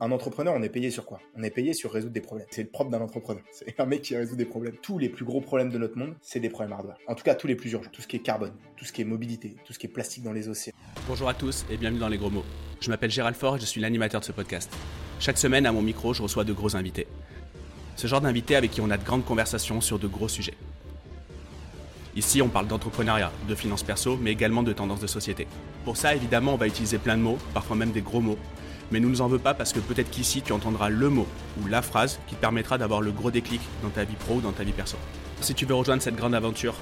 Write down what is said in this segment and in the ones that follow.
Un entrepreneur, on est payé sur quoi? On est payé sur résoudre des problèmes. C'est le propre d'un entrepreneur. C'est un mec qui résout des problèmes. Tous les plus gros problèmes de notre monde, c'est des problèmes hardware. En tout cas, tous les plus urgents. Tout ce qui est carbone, tout ce qui est mobilité, tout ce qui est plastique dans les océans. Bonjour à tous et bienvenue dans Les Gros Mots. Je m'appelle Gérald Fort et je suis l'animateur de ce podcast. Chaque semaine, à mon micro, je reçois de gros invités. Ce genre d'invités avec qui on a de grandes conversations sur de gros sujets. Ici, on parle d'entrepreneuriat, de finances perso, mais également de tendances de société. Pour ça, évidemment, on va utiliser plein de mots, parfois même des gros mots, mais ne nous en veux pas parce que peut-être qu'ici tu entendras le mot ou la phrase qui te permettra d'avoir le gros déclic dans ta vie pro ou dans ta vie perso. Si tu veux rejoindre cette grande aventure,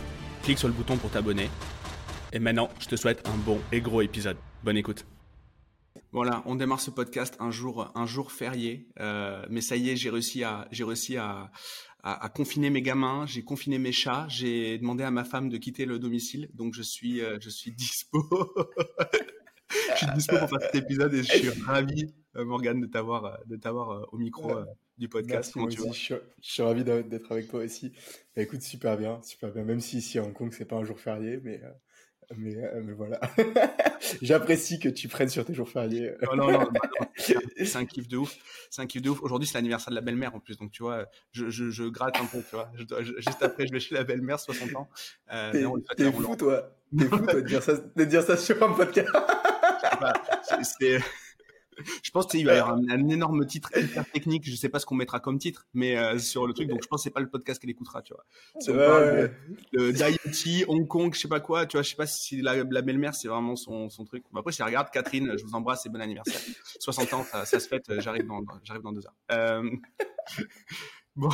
clique sur le bouton pour t'abonner. Et maintenant, je te souhaite un bon et gros épisode. Bonne écoute. Voilà, on démarre ce podcast un jour, un jour férié, euh, mais ça y est, j'ai réussi à, j'ai réussi à, confiner mes gamins, j'ai confiné mes chats, j'ai demandé à ma femme de quitter le domicile, donc je suis, euh, je suis dispo. Je suis dispo pour faire cet épisode et je suis ravi, euh, Morgane, de t'avoir, euh, de t'avoir euh, au micro du podcast. Merci, je, suis, je, suis, ravi d'être avec toi aussi. Bah, écoute, super bien, super bien. Même si ici à Hong Kong, c'est pas un jour férié, mais, mais, mais voilà. J'apprécie que tu prennes sur tes jours fériés. non, non, non, c'est un kiff de ouf. C'est un kiff de ouf. Aujourd'hui, c'est l'anniversaire de la belle-mère en plus, donc tu vois, je, je, je gratte un peu, tu vois. juste après, je vais chez la belle-mère, 60 ans. Euh, T'es fou, toi. T'es fou, toi, de dire ça, de dire ça sur un podcast. Je pense qu'il va y avoir un, énorme titre hyper technique. Je sais pas ce qu'on mettra comme titre, mais euh, sur le truc. Donc je pense que c'est pas le podcast qu'elle écoutera, tu vois. Parle de, Hong Kong, je sais pas quoi, tu vois. Je sais pas si la, belle-mère c'est vraiment son, son truc. après, si elle regarde, Catherine, je vous embrasse et bon anniversaire. 60 ans, ça, se fête. J'arrive dans, j'arrive dans deux heures. Euh, bon.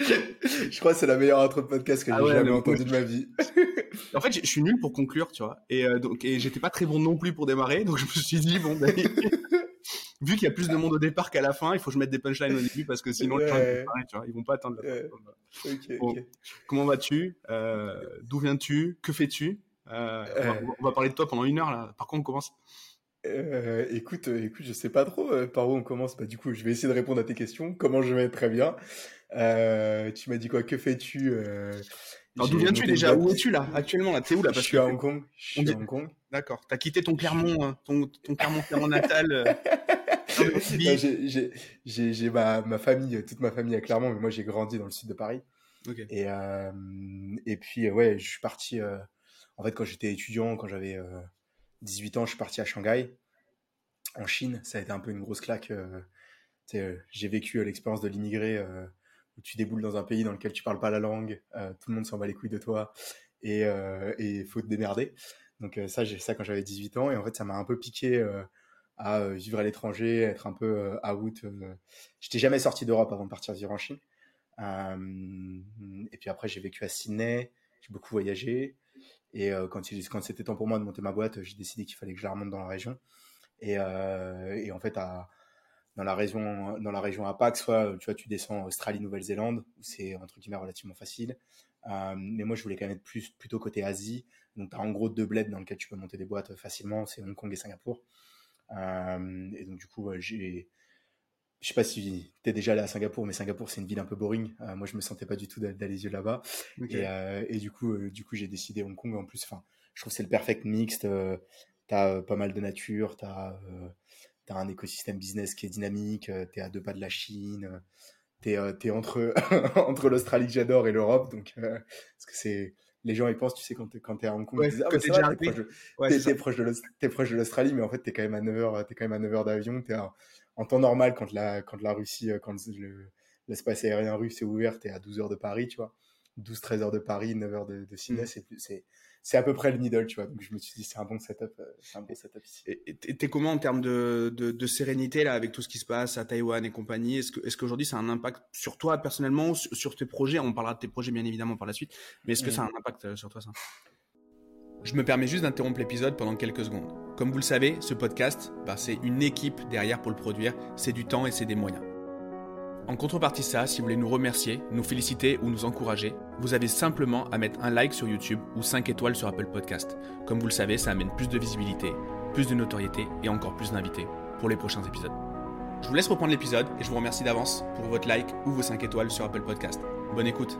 je crois que c'est la meilleure intro de podcast que ah j'ai jamais entendue de ma vie. en fait, je suis nul pour conclure, tu vois. Et euh, donc, et j'étais pas très bon non plus pour démarrer, donc je me suis dit bon, ben, vu qu'il y a plus de monde au départ qu'à la fin, il faut que je mette des punchlines au début parce que sinon les gens tu vois, ils vont pas attendre la fin. Comment vas-tu? Euh, D'où viens-tu? Que fais-tu? Euh, on, va, parler de toi pendant une heure là. Par contre, on commence. Euh, écoute, écoute, je sais pas trop par où on commence. Bah, du coup, je vais essayer de répondre à tes questions. Comment je vais Très bien. tu m'as dit quoi? Que fais-tu D'où viens-tu déjà? Où es-tu là Actuellement là, t'es où là? Je suis à Hong Kong. Je suis à Hong Kong. D'accord. T'as quitté ton Clermont, hein, ton, ton Clermont, Clermont natal. Euh. j'ai ma, ma, famille, toute ma famille à Clermont, mais moi j'ai grandi dans le sud de Paris. Et, euh, et puis ouais, je suis parti. Euh, en fait, quand j'étais étudiant, quand j'avais 18 ans, je suis parti à Shanghai, en Chine. Ça a été un peu une grosse claque. j'ai vécu l'expérience de l'immigré tu déboules dans un pays dans lequel tu parles pas la langue, euh, tout le monde s'en bat les couilles de toi et euh, et faut te démerder. Donc euh, ça j'ai fait ça quand j'avais 18 ans et en fait ça m'a un peu piqué euh, à vivre à l'étranger, être un peu out. J'étais jamais sorti d'Europe avant de partir vivre en Chine. et puis après j'ai vécu à Sydney, j'ai beaucoup voyagé et quand il, quand c'était temps pour moi de monter ma boîte, j'ai décidé qu'il fallait que je la remonte dans la région. Et, et en fait dans la région dans la région APAC, soit tu vois tu descends Australie, Nouvelle-Zélande où c'est entre guillemets relativement facile. Euh, mais moi je voulais quand même être plus plutôt côté Asie. Donc tu as en gros deux bleds dans lesquels tu peux monter des boîtes facilement, c'est Hong Kong et Singapour. Euh, et donc du coup j'ai je sais pas si tu es déjà allé à Singapour, mais Singapour c'est une ville un peu boring. Euh, moi je me sentais pas du tout d'aller les yeux là-bas. Et, euh, et, du coup du coup j'ai décidé Hong Kong en plus. Enfin je trouve c'est le perfect mixte. tu as pas mal de nature, tu as tu un écosystème business qui est dynamique, euh, tu es à deux pas de la Chine, euh, tu es, es, entre, entre l'Australie que j'adore et l'Europe. Donc, euh, parce que c'est. Les gens ils pensent, tu sais, quand tu es, à Hong Kong, disent, ah, t'es proche de, proche de l'Australie, mais en fait, tu es quand même à 9 heures, es quand même à 9 heures d'avion. En temps normal, quand la, quand la Russie, quand l'espace aérien russe est ouvert, tu es à 12 heures de Paris, tu vois. 12-13 heures de Paris, 9 heures de, de Sydney, mmh. c'est c'est à peu près le middle, tu vois. Donc je me suis dit c'est un bon setup, euh, c'est un bon setup ici. Et t'es comment en termes de, de, de, sérénité là avec tout ce qui se passe à Taïwan et compagnie? Est-ce que est-ce qu'aujourd'hui ça a un impact sur toi personnellement, sur, tes projets? On parlera de tes projets bien évidemment par la suite, mais est-ce que ça a un impact euh, sur toi ça? Je me permets juste d'interrompre l'épisode pendant quelques secondes. Comme vous le savez, ce podcast, bah, c'est une équipe derrière pour le produire, c'est du temps et c'est des moyens. En contrepartie ça, si vous voulez nous remercier, nous féliciter ou nous encourager, vous avez simplement à mettre un like sur YouTube ou 5 étoiles sur Apple Podcast. Comme vous le savez, ça amène plus de visibilité, plus de notoriété et encore plus d'invités pour les prochains épisodes. Je vous laisse reprendre l'épisode et je vous remercie d'avance pour votre like ou vos 5 étoiles sur Apple Podcast. Bonne écoute.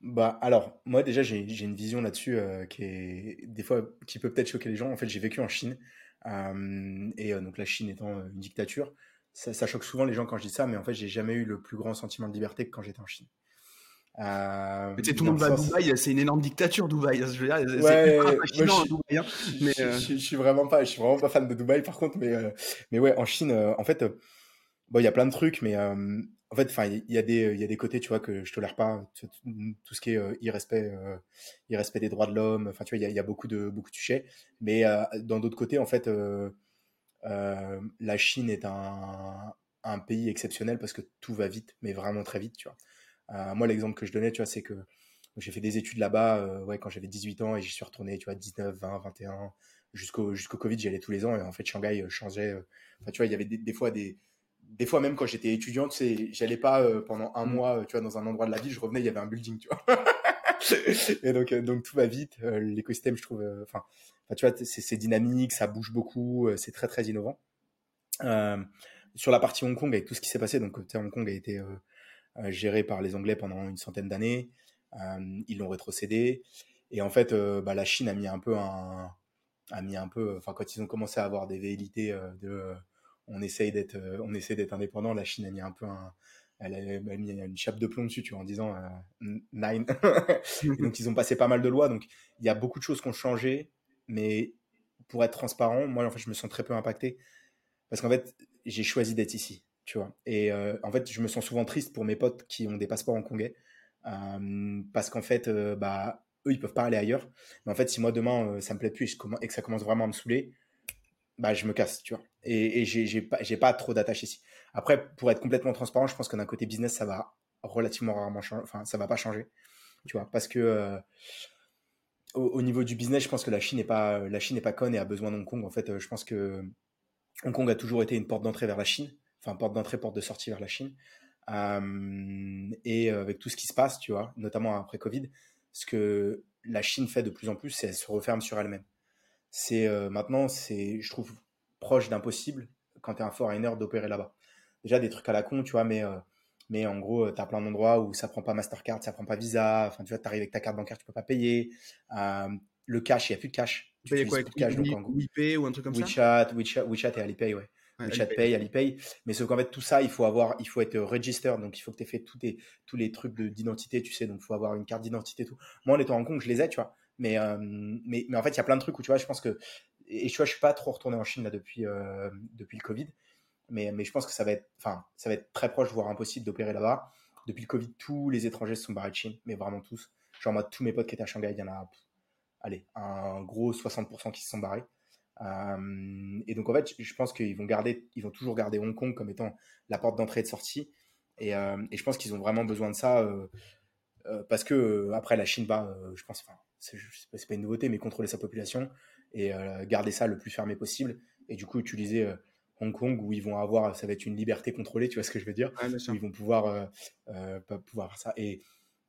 Bah alors moi déjà j'ai une vision là-dessus euh, qui est des fois qui peut peut-être choquer les gens. En fait j'ai vécu en Chine et donc la Chine étant une dictature, ça, choque souvent les gens quand je dis ça, mais en fait, j'ai jamais eu le plus grand sentiment de liberté que quand j'étais en Chine. Euh, tout le monde va à Dubaï, c'est une énorme dictature Dubaï. Je veux dire, c'est ouais, je, Dubaï. Hein. Mais, je, je, suis vraiment pas, je suis vraiment pas fan de Dubaï par contre, mais mais ouais, en Chine, en fait, bon, il y a plein de trucs, mais en fait, enfin, il y a des, il y a des côtés, tu vois, que je tolère pas. Tout ce qui est euh, irrespect, euh, irrespect des droits de l'homme. Enfin, tu vois, il y a, beaucoup de, beaucoup de sujets. Mais euh, dans d'autres côtés, en fait, la Chine est un, pays exceptionnel parce que tout va vite, mais vraiment très vite, tu vois. moi, l'exemple que je donnais, tu vois, c'est que j'ai fait des études là-bas, ouais, quand j'avais 18 ans et j'y suis retourné, tu vois, 19, 20, 21, jusqu'au, jusqu'au Covid, j'y allais tous les ans et en fait, Shanghai changeait. Enfin, tu vois, il y avait des fois des, des fois même quand j'étais étudiant, tu sais, j'allais pas euh, pendant un mm. mois, tu vois, dans un endroit de la ville, je revenais, il y avait un building, tu vois. et donc, euh, donc tout va vite. Euh, l'écosystème, je trouve, enfin, tu vois, c'est dynamique, ça bouge beaucoup, c'est très très innovant. sur la partie Hong Kong, avec tout ce qui s'est passé, donc Hong Kong a été géré par les Anglais pendant une centaine d'années. ils l'ont rétrocédé. Et en fait, bah, la Chine a mis un peu un, a mis un peu, enfin, quand ils ont commencé à avoir des velléités de on essaye d'être euh, on essaie d'être indépendant. La Chine a mis un peu un, elle a, mis une chape de plomb dessus, tu vois, en disant euh, nine. donc ils ont passé pas mal de lois. Donc il y a beaucoup de choses qui ont changé, mais pour être transparent, moi en fait je me sens très peu impacté parce qu'en fait j'ai choisi d'être ici, tu vois. Et euh, en fait je me sens souvent triste pour mes potes qui ont des passeports hongkongais euh, parce qu'en fait bah eux ils peuvent pas aller ailleurs. Mais en fait si moi demain ça me plaît plus et que ça commence vraiment à me saouler, bah, je me casse, tu vois. Et, et j'ai pas, trop d'attache ici. Après, pour être complètement transparent, je pense que d'un côté business, ça va relativement rarement changer. Enfin, ça va pas changer, tu vois. Parce que euh, au, niveau du business, je pense que la Chine n'est pas, la pas conne et a besoin d'Hong Kong. En fait, euh, je pense que Hong Kong a toujours été une porte d'entrée vers la Chine. Enfin, porte d'entrée, porte de sortie vers la Chine. Euh, et avec tout ce qui se passe, tu vois, notamment après Covid, ce que la Chine fait de plus en plus, c'est qu'elle se referme sur elle-même c'est euh, maintenant, c'est, je trouve, proche d'impossible quand tu es un foreigner d'opérer là-bas. Déjà des trucs à la con, tu vois, mais, euh, mais en gros, euh, tu as plein d'endroits où ça prend pas Mastercard, ça prend pas Visa, enfin, tu vois, tu arrives avec ta carte bancaire, tu peux pas payer. le cash, il n'y a plus de cash. Tu payes quoi avec cash, donc, WePay ou un truc comme ça WeChat, WeChat et Alipay, ouais. WeChat Pay, Alipay. Mais sauf qu'en fait, tout ça, il faut avoir, il faut être registered. Donc, il faut que tu aies fait tous, tes, tous les trucs d'identité, tu sais. Donc, il faut avoir une carte d'identité, tout. Moi, en étant en Hong je les ai, tu vois. Mais, mais, mais en fait, il y a plein de trucs où tu vois, je pense que. Et tu vois, je suis pas trop retourné en Chine là depuis, depuis le Covid. Mais, mais je pense que ça va être, ça va être très proche, voire impossible d'opérer là-bas. Depuis le Covid, tous les étrangers se sont barrés de Chine, mais vraiment tous. Genre, moi, tous mes potes qui étaient à Shanghai, il y en a, allez, un gros 60% qui se sont barrés. Et donc, en fait, je pense qu'ils vont garder, ils vont toujours garder Hong Kong comme étant la porte d'entrée et de sortie. Et, et je pense qu'ils ont vraiment besoin de ça parce que après la Chine va, je pense, c'est pas une nouveauté, mais contrôler sa population et euh, garder ça le plus fermé possible. Et du coup, utiliser euh, Hong Kong où ils vont avoir, ça va être une liberté contrôlée, tu vois ce que je veux dire? Ils vont pouvoir, euh, pouvoir ça. Et,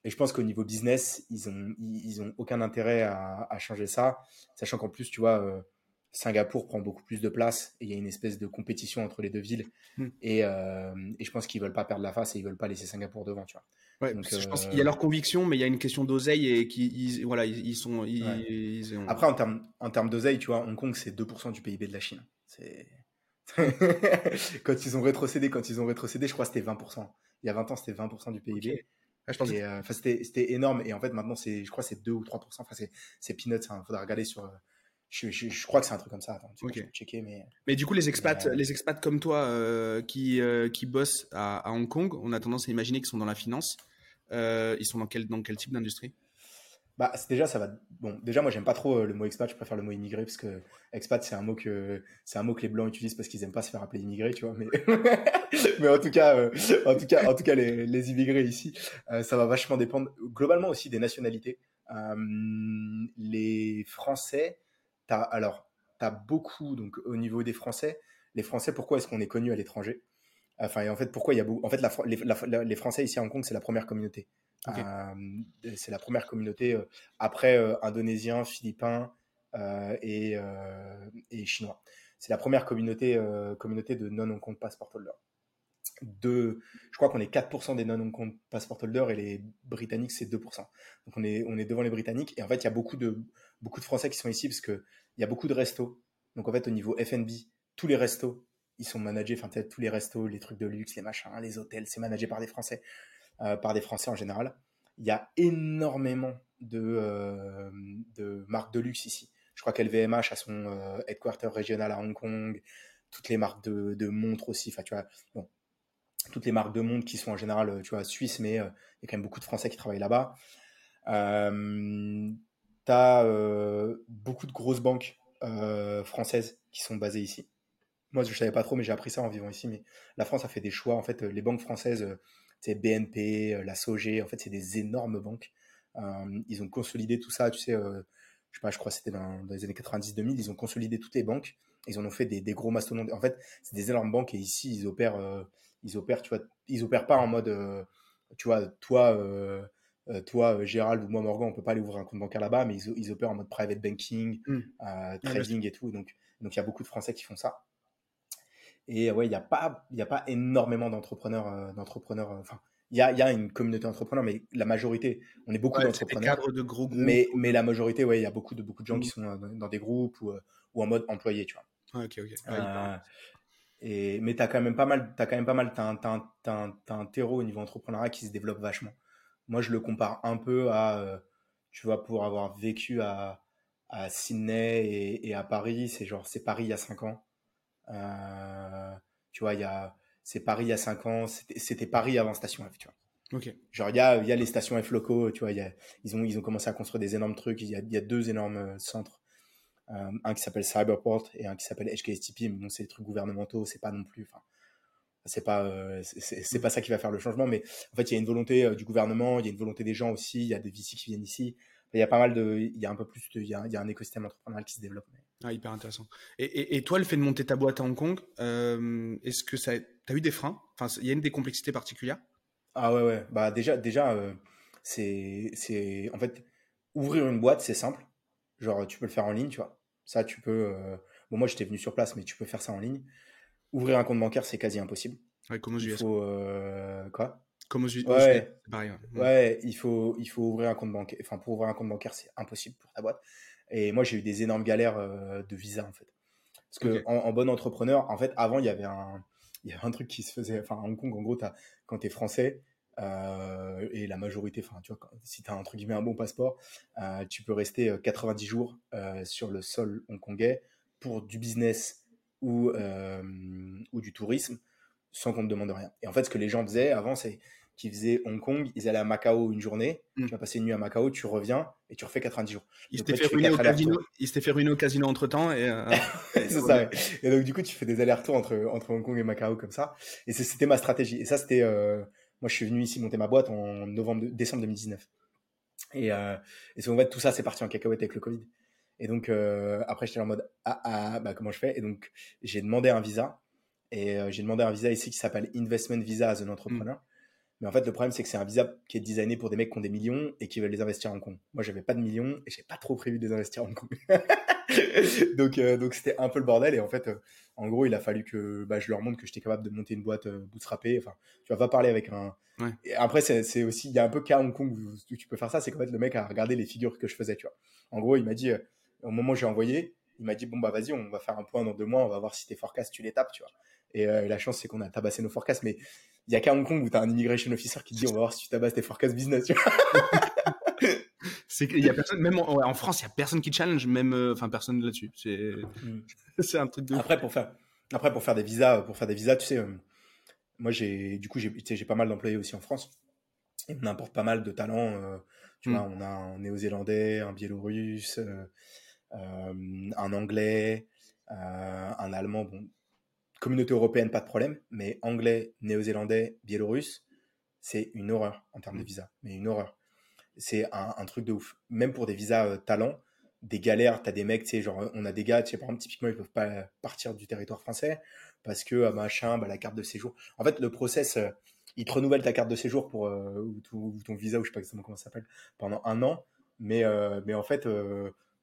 et je pense qu'au niveau business, ils ont, ils, ont aucun intérêt à, à changer ça, sachant qu'en plus, tu vois, Singapour prend beaucoup plus de place et il y a une espèce de compétition entre les deux villes. Hmm. Et, et, je pense qu'ils veulent pas perdre la face et ils veulent pas laisser Singapour devant, tu vois. Ouais, je pense qu'il y a leur conviction, mais il y a une question d'oseille et qui, voilà, ils, sont. Après, en termes, en termes d'oseille, tu vois, Hong Kong, c'est 2% du PIB de la Chine. C'est. quand ils ont rétrocédé, quand ils ont rétrocédé, je crois que c'était 20%. Il y a 20 ans, c'était 20% du PIB. pense euh, c'était énorme. Et en fait, maintenant, c'est, je crois que c'est 2 ou 3%. Enfin, c'est peanuts. Il hein. faudra regarder sur, je, je, crois que c'est un truc comme ça. Attends, checker, mais... mais du coup, les expats, euh, les expats comme toi euh, qui, euh, qui bossent à, à, Hong Kong, on a tendance à imaginer qu'ils sont dans la finance. ils sont dans quel, dans quel type d'industrie? Bah, déjà, ça va. Bon, déjà, moi, j'aime pas trop le mot expat. Je préfère le mot immigré parce que expat, c'est un mot que c'est un mot que les blancs utilisent parce qu'ils aiment pas se faire appeler immigré, tu vois. Mais, mais en tout cas, en tout cas, en tout cas, les, les immigrés ici, ça va vachement dépendre. Globalement aussi des nationalités. les Français, alors, tu as beaucoup, donc au niveau des Français, les Français, pourquoi est-ce qu'on est connu à l'étranger? Enfin, et en fait, pourquoi il y a beaucoup. En fait, les, Français ici à Hong Kong, c'est la première communauté. Euh, c'est la première communauté euh, après euh, Indonésiens, Philippins et, et, Chinois. C'est la première communauté, communauté de non-Hong Kong passport holder. De, je crois qu'on est 4% des non-Hong Kong passport holder et les Britanniques, c'est 2%. Donc on est, on est devant les Britanniques. Et en fait, il y a beaucoup de, beaucoup de Français qui sont ici parce qu'il y a beaucoup de restos. Donc en fait, au niveau FNB, tous les restos, ils sont managés, enfin peut-être tous les restos, les trucs de luxe, les machins, les hôtels, c'est managé par des Français, euh, par des Français en général. Il y a énormément de, euh, de marques de luxe ici. Je crois qu'LVMH a son euh, headquarter régional à Hong Kong, toutes les marques de, de montres aussi, enfin tu vois, bon, toutes les marques de montres qui sont en général, tu vois, suisses, mais il y a quand même beaucoup de Français qui travaillent là-bas. Euh, tu as beaucoup de grosses banques françaises qui sont basées ici. Moi, je ne savais pas trop, mais j'ai appris ça en vivant ici. Mais la France a fait des choix. En fait, les banques françaises, c'est BNP, la SOG, en fait, c'est des énormes banques. ils ont consolidé tout ça, tu sais, je crois que c'était dans, les années 90-2000, ils ont consolidé toutes les banques. Ils en ont fait des, gros mastodontes. En fait, c'est des énormes banques et ici, ils opèrent, ils opèrent, tu vois, ils opèrent pas en mode, tu vois, toi, euh, toi, euh, Gérald ou moi, Morgan, on peut pas aller ouvrir un compte bancaire là-bas, mais ils, opèrent en mode private banking, hmm. euh, trading et tout. Donc, donc il y a beaucoup de Français qui font ça. Et ouais, il n'y a pas, il a pas énormément d'entrepreneurs, d'entrepreneurs. Enfin, il y a, y a, une communauté d'entrepreneurs, mais la majorité, on est beaucoup d'entrepreneurs. cadres de gros groupes. Mais, mais la majorité, ouais, il y a beaucoup de beaucoup de gens qui hmm. sont dans, des groupes ou, ou en mode employé, tu vois. ok, ok. et, mais tu as quand même pas mal, as quand même pas mal, tu as, un terreau au niveau entrepreneuriat qui se développe vachement. Moi, je le compare un peu à, euh, tu vois, pour avoir vécu à, à Sydney et, à Paris, c'est genre, c'est Paris il y a 5 ans. Euh, tu vois, il y a, c'est Paris il y a 5 ans, c'était Paris avant Station F, tu vois. Ok. Genre, il y a, y a les stations F locaux, tu vois, y a, ils, ont, ils ont commencé à construire des énormes trucs. Il y a, y a deux énormes euh, centres. un qui s'appelle Cyberport et un qui s'appelle HKSTP, mais bon, c'est des trucs gouvernementaux, c'est pas non plus. Enfin, c'est pas euh, c'est pas ça qui va faire le changement mais en fait il y a une volonté euh, du gouvernement il y a une volonté des gens aussi il y a des VC qui viennent ici. Il y a pas mal de il y a un peu plus de, il, y a, il y a un écosystème entrepreneurial qui se développe ah, hyper intéressant. Et, et, toi le fait de monter ta boîte à Hong Kong euh, est-ce que ça as eu des freins? Enfin il y a une des complexités particulières? Ah ouais ouais. Bah déjà déjà c'est c'est en fait ouvrir une boîte c'est simple. Genre tu peux le faire en ligne tu vois. Ça tu peux bon moi j'étais venu sur place mais tu peux faire ça en ligne Ouvrir un compte bancaire, c'est quasi impossible. Ouais, comme aux US. Il faut, euh, quoi? Comme aux US. Ouais, pareil, ouais. il, faut, il faut ouvrir un compte bancaire. Enfin, pour ouvrir un compte bancaire, c'est impossible pour ta boîte. Et moi, j'ai eu des énormes galères euh, de visa, en fait. Parce que en, bon entrepreneur, en fait, avant, il y avait un, il y avait un truc qui se faisait. Enfin, à Hong Kong, en gros, as, quand tu es français, euh, et la majorité, enfin, tu vois, si tu as entre guillemets un bon passeport, tu peux rester 90 jours sur le sol hongkongais pour du business ou, euh, ou du tourisme sans qu'on ne demande rien. Et en fait, ce que les gens faisaient avant, c'est qu'ils faisaient Hong Kong, ils allaient à Macao une journée, mm. tu vas passer une nuit à Macao, tu reviens et tu refais 90 jours. Ils s'étaient fait, ruiner au casino, fait ruiner au casino entre temps. Et, euh, c'est ça, Et donc, du coup, tu fais des allers-retours entre, entre Hong Kong et Macao comme ça. Et c'était ma stratégie. Et ça, c'était. Euh, moi, je suis venu ici monter ma boîte en novembre, décembre 2019. Et, euh, et en fait, tout ça, c'est parti en cacahuète avec le Covid. Et donc, euh, après, j'étais en mode, ah, ah, bah, comment je fais? Et donc, j'ai demandé un visa. Et euh, j'ai demandé un visa ici qui s'appelle Investment Visa as an Entrepreneur. Mm. Mais en fait, le problème, c'est que c'est un visa qui est designé pour des mecs qui ont des millions et qui veulent les investir en Hong Kong. Moi, j'avais pas de millions et j'ai pas trop prévu de les investir en Hong Kong. donc, euh, donc c'était un peu le bordel. Et en fait, en gros, il a fallu que bah, je leur montre que j'étais capable de monter une boîte bootstrappée. Enfin, tu vas pas parler avec un. Et après, c'est aussi, il y a un peu cas Hong Kong où, tu peux faire ça. C'est qu'en fait, le mec a regardé les figures que je faisais, tu vois. En gros, il m'a dit, au moment où j'ai envoyé, il m'a dit bon bah vas-y, on va faire un point dans deux mois, on va voir si tes forecasts tu les tapes, tu vois. Et euh, la chance c'est qu'on a tabassé nos forecasts, mais il y a qu'à Hong Kong où tu as un immigration officer qui te dit on va voir si tu tabasses tes forecasts business. Tu vois c'est qu'il y a personne, même en, France, il y a personne qui challenge, même euh, enfin personne là-dessus. C'est mm. c'est un truc de. Après pour faire après pour faire des visas, pour faire des visas, tu sais, euh, moi j'ai du coup j'ai j'ai pas mal d'employés aussi en France. on importe pas mal de talents. tu mm. vois, on a un néo-zélandais, un biélorusse. Euh, un anglais, euh, un allemand, bon, communauté européenne, pas de problème, mais anglais, néo-zélandais, biélorusse, c'est une horreur en termes de mm. visa, mais une horreur. C'est un, truc de ouf. Même pour des visas euh, talents, des galères, tu as des mecs, tu sais, genre, on a des gars, tu sais, par exemple, typiquement, ils peuvent pas partir du territoire français parce que, machin, bah, la carte de séjour. En fait, le process, il te renouvelle ta carte de séjour pour, ou, ton, visa, ou je sais pas exactement comment ça s'appelle, pendant un an. Mais, mais en fait,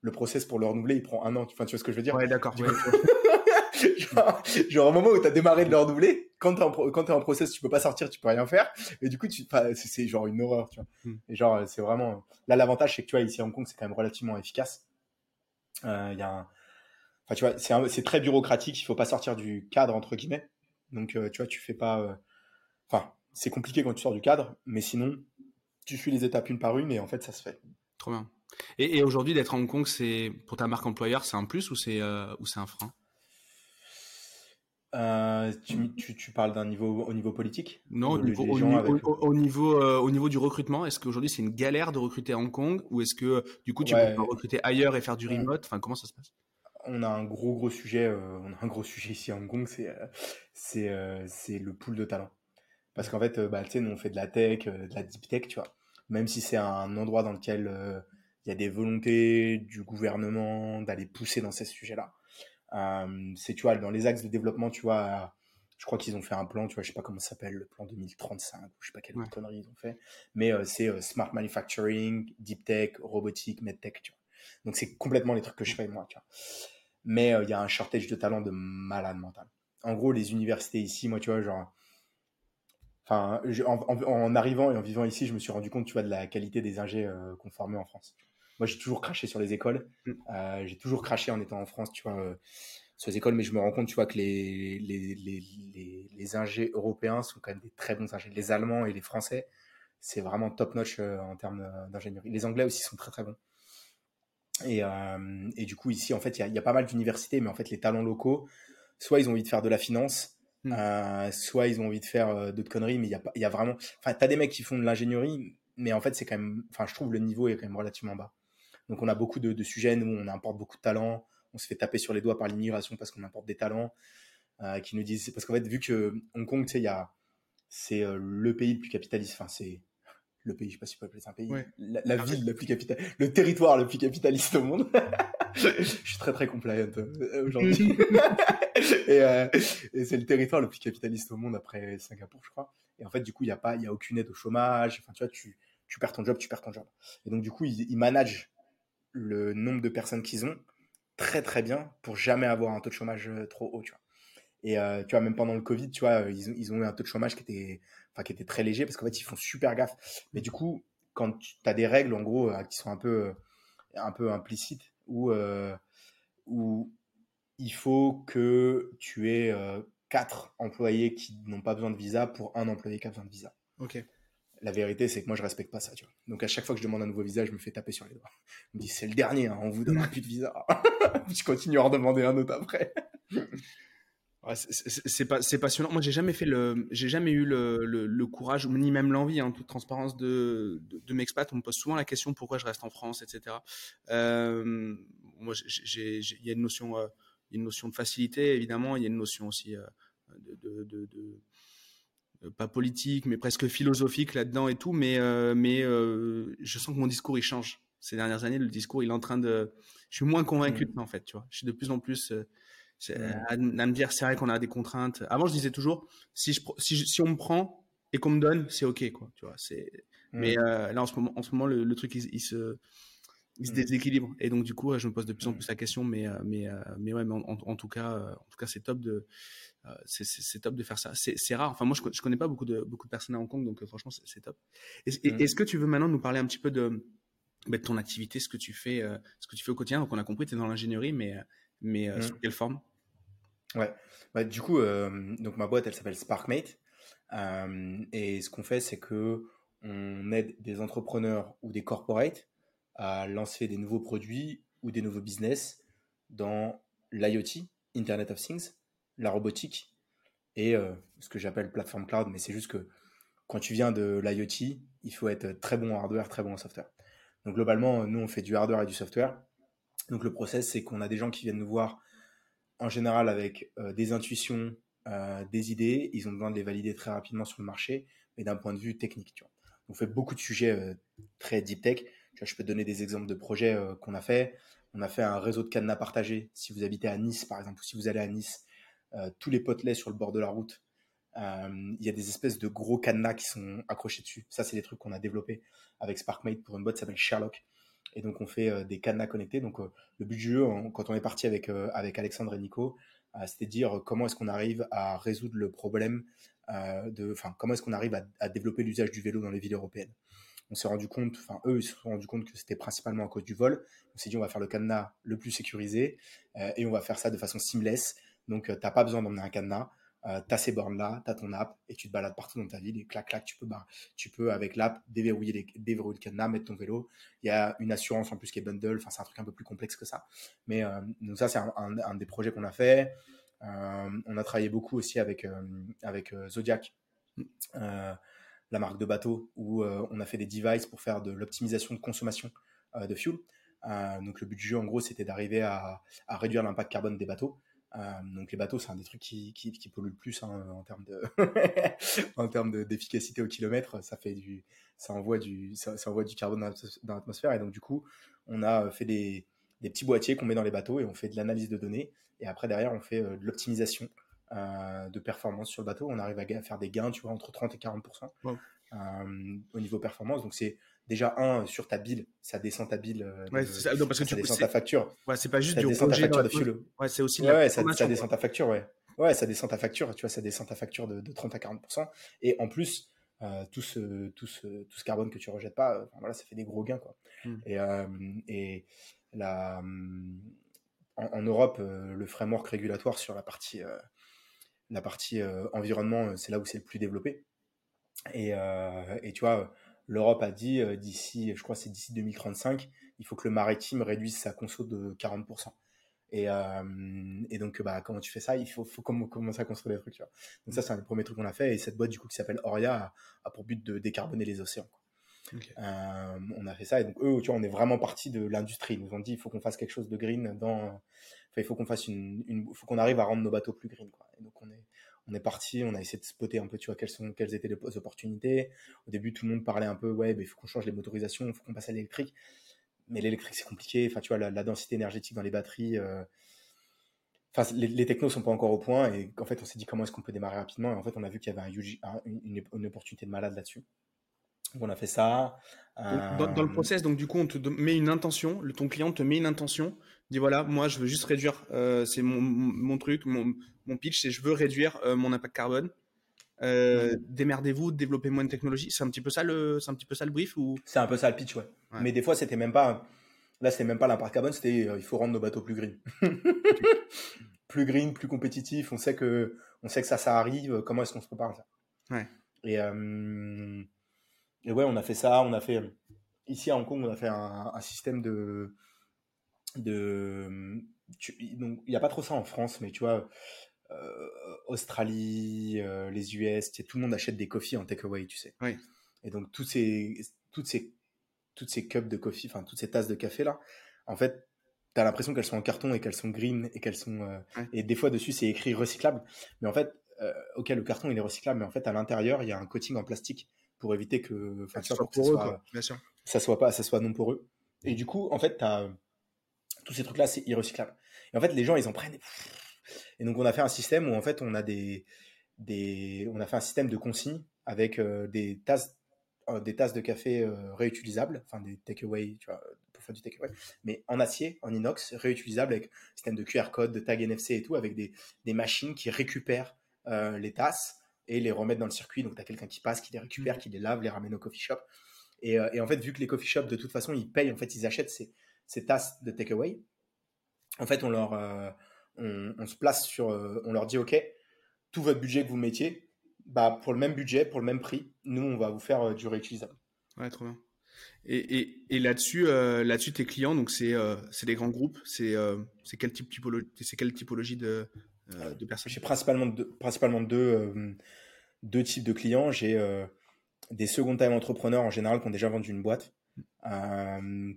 le process pour le renouveler, il prend un an. Enfin, tu vois ce que je veux dire? Ouais, d'accord. genre, au moment où tu as démarré de le renouveler, quand tu es, es, en process, tu peux pas sortir, tu peux rien faire. Et du coup, c'est genre une horreur, tu vois. Hmm. Et genre, c'est vraiment. Là, l'avantage, c'est que tu vois, ici à Hong Kong, c'est quand même relativement efficace. Euh, il y a Enfin, tu vois, c'est très bureaucratique. Il faut pas sortir du cadre entre guillemets. Donc, tu vois, tu fais pas. Enfin, c'est compliqué quand tu sors du cadre, mais sinon, tu suis les étapes une par une et en fait, ça se fait. Trop bien. Et, aujourd'hui, d'être à Hong Kong, c'est pour ta marque employeur, c'est un plus ou c'est ou c'est un frein? Euh, tu, parles d'un niveau au niveau politique? Non, au niveau, au, niveau, euh, au, niveau, du recrutement, est-ce qu'aujourd'hui c'est une galère de recruter à Hong Kong ou est-ce que du coup tu peux recruter ailleurs et faire du remote? Enfin, comment ça se passe? On a un gros gros sujet, euh, on a un gros sujet ici à Hong Kong, c'est c'est c'est le pool de talent. Parce qu'en fait, bah, tu sais, nous on fait de la tech, de la deep tech, tu vois. Même si c'est un endroit dans lequel il y a des volontés du gouvernement d'aller pousser dans ces sujets-là euh, c'est, tu vois, dans les axes de développement, tu vois, je crois qu'ils ont fait un plan, tu vois, je sais pas comment ça s'appelle, le plan 2035, ou je sais pas quelle connerie ils ont fait, mais euh, c'est euh, smart manufacturing, deep tech, robotique, medtech, tu vois. Donc c'est complètement les trucs que je fais moi, tu vois. Mais il y a un shortage de talent de malade mental. En gros, les universités ici, moi, tu vois, genre, enfin, en, arrivant et en vivant ici, je me suis rendu compte, tu vois, de la qualité des ingés qu'on formait en France. Moi, j'ai toujours craché sur les écoles. Mm. Euh, j'ai toujours craché en étant en France, tu vois, euh, sur les écoles, mais je me rends compte, tu vois, que les, les, les, les, ingés européens sont quand même des très bons ingés. Les Allemands et les Français, c'est vraiment top-notch euh, en termes d'ingénierie. Les Anglais aussi sont très très bons. Et, et du coup, ici, en fait, il y, y, a pas mal d'universités, mais en fait, les talents locaux, soit ils ont envie de faire de la finance, mm. soit ils ont envie de faire d'autres conneries, mais il y a, y a vraiment. Enfin, tu as des mecs qui font de l'ingénierie, mais en fait, c'est quand même. Enfin, je trouve le niveau est quand même relativement bas. Donc on a beaucoup de, sujets, où on importe beaucoup de talents, on se fait taper sur les doigts par l'immigration parce qu'on importe des talents euh, qui nous disent, parce qu'en fait vu que Hong Kong, tu sais, c'est euh, le pays le plus capitaliste, enfin c'est le pays, je sais pas si on peut appeler ça un pays, la, ville la plus capitaliste, le territoire le plus capitaliste au monde. je suis très très compliant euh, aujourd'hui. et, c'est le territoire le plus capitaliste au monde après Singapour, je crois. Et en fait, du coup, il n'y a pas, il y a aucune aide au chômage. Enfin, tu vois, tu, tu perds ton job, tu perds ton job. Et donc, du coup, ils, ils managent le nombre de personnes qu'ils ont très très bien pour jamais avoir un taux de chômage euh, trop haut, tu vois. Et euh, tu vois, même pendant le Covid, tu vois, ils, ils, ont eu un taux de chômage qui était, enfin, qui était très léger parce qu'en fait, ils font super gaffe. Mais du coup, quand tu as des règles, en gros, euh, qui sont un peu, un peu implicites, où, où il faut que tu aies quatre employés qui n'ont pas besoin de visa pour un employé qui a besoin de visa. Ok la vérité, c'est que moi, je respecte pas ça, tu vois. Donc, à chaque fois que je demande un nouveau visa, je me fais taper sur les doigts. On me dit, c'est le dernier, hein, on vous donne plus de visa. je continue à en demander un autre après. c'est passionnant. Moi, j'ai jamais fait le, j'ai jamais eu le, courage, ni même l'envie, en hein, toute transparence, de, de, m'expat. On me pose souvent la question pourquoi je reste en France, etc. Euh, moi, il y a une notion, euh, une notion de facilité, évidemment. Il y a une notion aussi euh, de euh, pas politique, mais presque philosophique là-dedans et tout. Mais, euh, mais euh, je sens que mon discours, il change. Ces dernières années, le discours, il est en train de... Je suis moins convaincu, mmh. en fait, tu vois. Je suis de plus en plus mmh. à, me dire, c'est vrai qu'on a des contraintes. Avant, je disais toujours, si, je, si, on me prend et qu'on me donne, c'est OK, quoi, tu vois. C'est... Mmh. Mais là, en ce moment, en ce moment le, truc, il, se il se déséquilibre et donc du coup je me pose de plus en plus la question mais mais mais ouais mais en, tout cas en tout cas c'est top de euh, c'est top de faire ça. C'est rare. Enfin, moi, je, je connais pas beaucoup de, beaucoup de personnes à Hong Kong, donc euh, franchement, c'est top. Mmh. Est-ce que tu veux maintenant nous parler un petit peu de, bah, de ton activité, ce que tu fais, euh, ce que tu fais au quotidien? Donc, on a compris, tu es dans l'ingénierie, mais, mais mmh. sous quelle forme? Ouais. Bah, du coup, donc ma boîte, elle s'appelle Sparkmate. et ce qu'on fait, c'est que on aide des entrepreneurs ou des corporates à lancer des nouveaux produits ou des nouveaux business dans l'IoT, Internet of Things, la robotique et euh, ce que j'appelle plateforme cloud, mais c'est juste que quand tu viens de l'IoT, il faut être très bon en hardware, très bon en software. Donc globalement, nous, on fait du hardware et du software. Donc le process, c'est qu'on a des gens qui viennent nous voir en général avec euh, des intuitions, euh, des idées. Ils ont besoin de les valider très rapidement sur le marché, mais d'un point de vue technique. On fait beaucoup de sujets très deep tech. Je peux te donner des exemples de projets qu'on a fait. On a fait un réseau de cadenas partagés. Si vous habitez à Nice, par exemple, ou si vous allez à Nice, euh, tous les potelets sur le bord de la route. Euh, il y a des espèces de gros cadenas qui sont accrochés dessus. Ça, c'est des trucs qu'on a développés avec SparkMate pour une boîte qui s'appelle Sherlock. Et donc, on fait euh, des cadenas connectés. Donc, le but du jeu, quand on est parti avec, avec Alexandre et Nico, c'était de dire comment est-ce qu'on arrive à résoudre le problème de, enfin, comment est-ce qu'on arrive à, développer l'usage du vélo dans les villes européennes. On s'est rendu compte, enfin eux, ils se sont rendu compte que c'était principalement à cause du vol. On s'est dit, on va faire le cadenas le plus sécurisé euh, et on va faire ça de façon seamless. Donc, tu n'as pas besoin d'emmener un cadenas. Euh, tu as ces bornes-là, tu as ton app et tu te balades partout dans ta ville et clac, clac, tu peux, bah, tu peux avec l'app déverrouiller, les, déverrouiller le cadenas, mettre ton vélo. Il y a une assurance en plus qui est bundle, enfin, c'est un truc un peu plus complexe que ça. Mais donc, ça, c'est un, un, des projets qu'on a fait. on a travaillé beaucoup aussi avec, avec Zodiac la marque de bateau, où euh, on a fait des devices pour faire de l'optimisation de consommation euh, de fuel. Euh, donc le but du jeu, en gros, c'était d'arriver à, réduire l'impact carbone des bateaux. donc les bateaux, c'est un des trucs qui, polluent le plus hein, en termes de en termes d'efficacité au kilomètre. Ça fait du, ça envoie du, ça, envoie du carbone dans l'atmosphère. Et donc du coup, on a fait des, des petits boîtiers qu'on met dans les bateaux et on fait de l'analyse de données. Et après derrière, on fait de l'optimisation euh, de performance sur le bateau. On arrive à, faire des gains, tu vois, entre 30 et 40% euh, au niveau performance. Donc, c'est déjà un sur ta bille, ça descend ta bille. Euh, ouais, ça, non, parce que ça descend ta facture. Ouais, c'est pas juste ça du descend ta facture de fuel. Ouais, c'est aussi. Ouais, ça, ça, descend ta facture, ouais. Ouais, ça descend ta facture, tu vois, ça descend ta facture de, 30 à 40%. Et en plus, tout, ce, tout, ce, tout ce carbone que tu rejettes pas, voilà, ça fait des gros gains, quoi. Hmm. Et, et la, en, en, Europe, le framework régulatoire sur la partie la partie euh, environnement, euh, c'est là où c'est le plus développé. Et, euh, et tu vois, l'Europe a dit d'ici, je crois c'est d'ici 2035, il faut que le maritime réduise sa conso de 40%. Et, et, donc, bah, comment tu fais ça? Il faut, faut commencer à construire des trucs. Tu vois. Donc ça, c'est un des premiers trucs qu'on a fait. Et cette boîte, du coup, qui s'appelle Oria, a, pour but de décarboner les océans. on a fait ça. Et donc, eux, tu vois, on est vraiment parti de l'industrie. Ils nous ont dit, il faut qu'on fasse quelque chose de green dans, il faut qu'on fasse une, faut qu'on arrive à rendre nos bateaux plus green. Quoi. Et donc on est, on est parti, on a essayé de spotter un peu, tu vois, quelles sont, quelles étaient les opportunités. Au début, tout le monde parlait un peu, ouais, il faut qu'on change les motorisations, il faut qu'on passe à l'électrique. Mais l'électrique, c'est compliqué. Enfin, tu vois, la, densité énergétique dans les batteries. Euh, enfin, les, les, technos sont pas encore au point. Et en fait, on s'est dit comment est-ce qu'on peut démarrer rapidement. Et en fait, on a vu qu'il y avait une, une, opportunité de malade là-dessus on a fait ça. Dans, le euh, process, donc du coup, on te met une intention, le, ton client te met une intention, dit voilà, moi je veux juste réduire, euh, c'est mon, truc, mon, pitch, c'est je veux réduire euh, mon impact carbone. Démerdez-vous, développez moins de technologie. C'est un petit peu ça le, c'est un petit peu ça le brief ou? C'est un peu ça le pitch, ouais. Mais des fois, c'était même pas, là, c'était même pas l'impact carbone, c'était il faut rendre nos bateaux plus green, plus green, plus compétitif. On sait que, on sait que ça, ça arrive. Comment est-ce qu'on se prépare à ça? Ouais. Et et ouais, on a fait ça. On a fait ici à Hong Kong, on a fait un, système de de donc il n'y a pas trop ça en France, mais tu vois. Euh, Australie, euh, les US, tout le monde achète des coffees en takeaway, tu sais. Oui. Et donc toutes ces, toutes ces, toutes ces cups de coffee, enfin toutes ces tasses de café là, en fait, tu as l'impression qu'elles sont en carton et qu'elles sont green et qu'elles sont euh, et des fois dessus c'est écrit recyclable, mais en fait, ok le carton il est recyclable, mais en fait à l'intérieur il y a un coating en plastique pour éviter que, ça soit, pour eux, Bien sûr. ça soit pas, ça soit non pour eux. Et du coup, en fait, as, tous ces trucs-là, c'est irrecyclable. Et en fait, les gens, ils en prennent. Et donc, on a fait un système où en fait, on a des, des, on a fait un système de consignes avec euh, des tasses, euh, des tasses de café euh, réutilisables, enfin des takeaway, tu vois, pour faire du takeaway, mais en acier, en inox, réutilisables avec système de QR code, de tag NFC et tout, avec des, des machines qui récupèrent les tasses et les remettre dans le circuit. Donc, tu as quelqu'un qui passe, qui les récupère, mm. qui les lave, les ramène au coffee shop. Et, et, en fait, vu que les coffee shops, de toute façon, ils payent, en fait, ils achètent ces, ces tasses de takeaway. En fait, on leur, euh, on, se place sur, euh, on leur dit, OK, tout votre budget que vous mettiez, bah, pour le même budget, pour le même prix, nous, on va vous faire du réutilisable. Ouais, trop bien. Et, et, et là-dessus, là-dessus, tes clients, donc c'est c'est des grands groupes, c'est c'est quel type typologie, c'est quelle typologie de, de personnes? J'ai principalement deux, principalement deux, deux types de clients. J'ai euh, des second-time entrepreneurs en général qui ont déjà vendu une boîte, euh,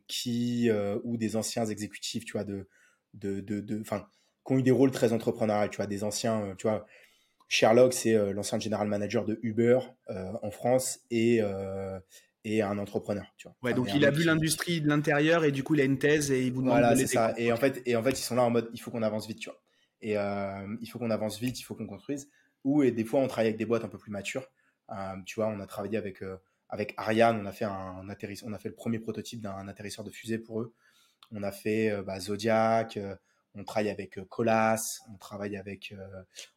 qui euh, ou des anciens exécutifs, tu vois, de, de, de, enfin, qui ont eu des rôles très entrepreneuriaux, tu vois, des anciens, tu vois. Sherlock, c'est l'ancien general manager de Uber en France et et un entrepreneur. Tu vois. Ouais, donc il a vu l'industrie de l'intérieur et du coup il a une thèse et il vous demande voilà, c'est ça. Et en fait, et en fait, ils sont là en mode, il faut qu'on avance vite, tu vois. Et il faut qu'on avance vite, il faut qu'on construise ou et des fois on travaille avec des boîtes un peu plus matures. Euh, tu vois, on a travaillé avec euh, avec Ariane, on a fait un, on a fait le premier prototype d'un atterrisseur de fusée pour eux. On a fait euh, bah, Zodiac, on travaille avec Colas, on travaille avec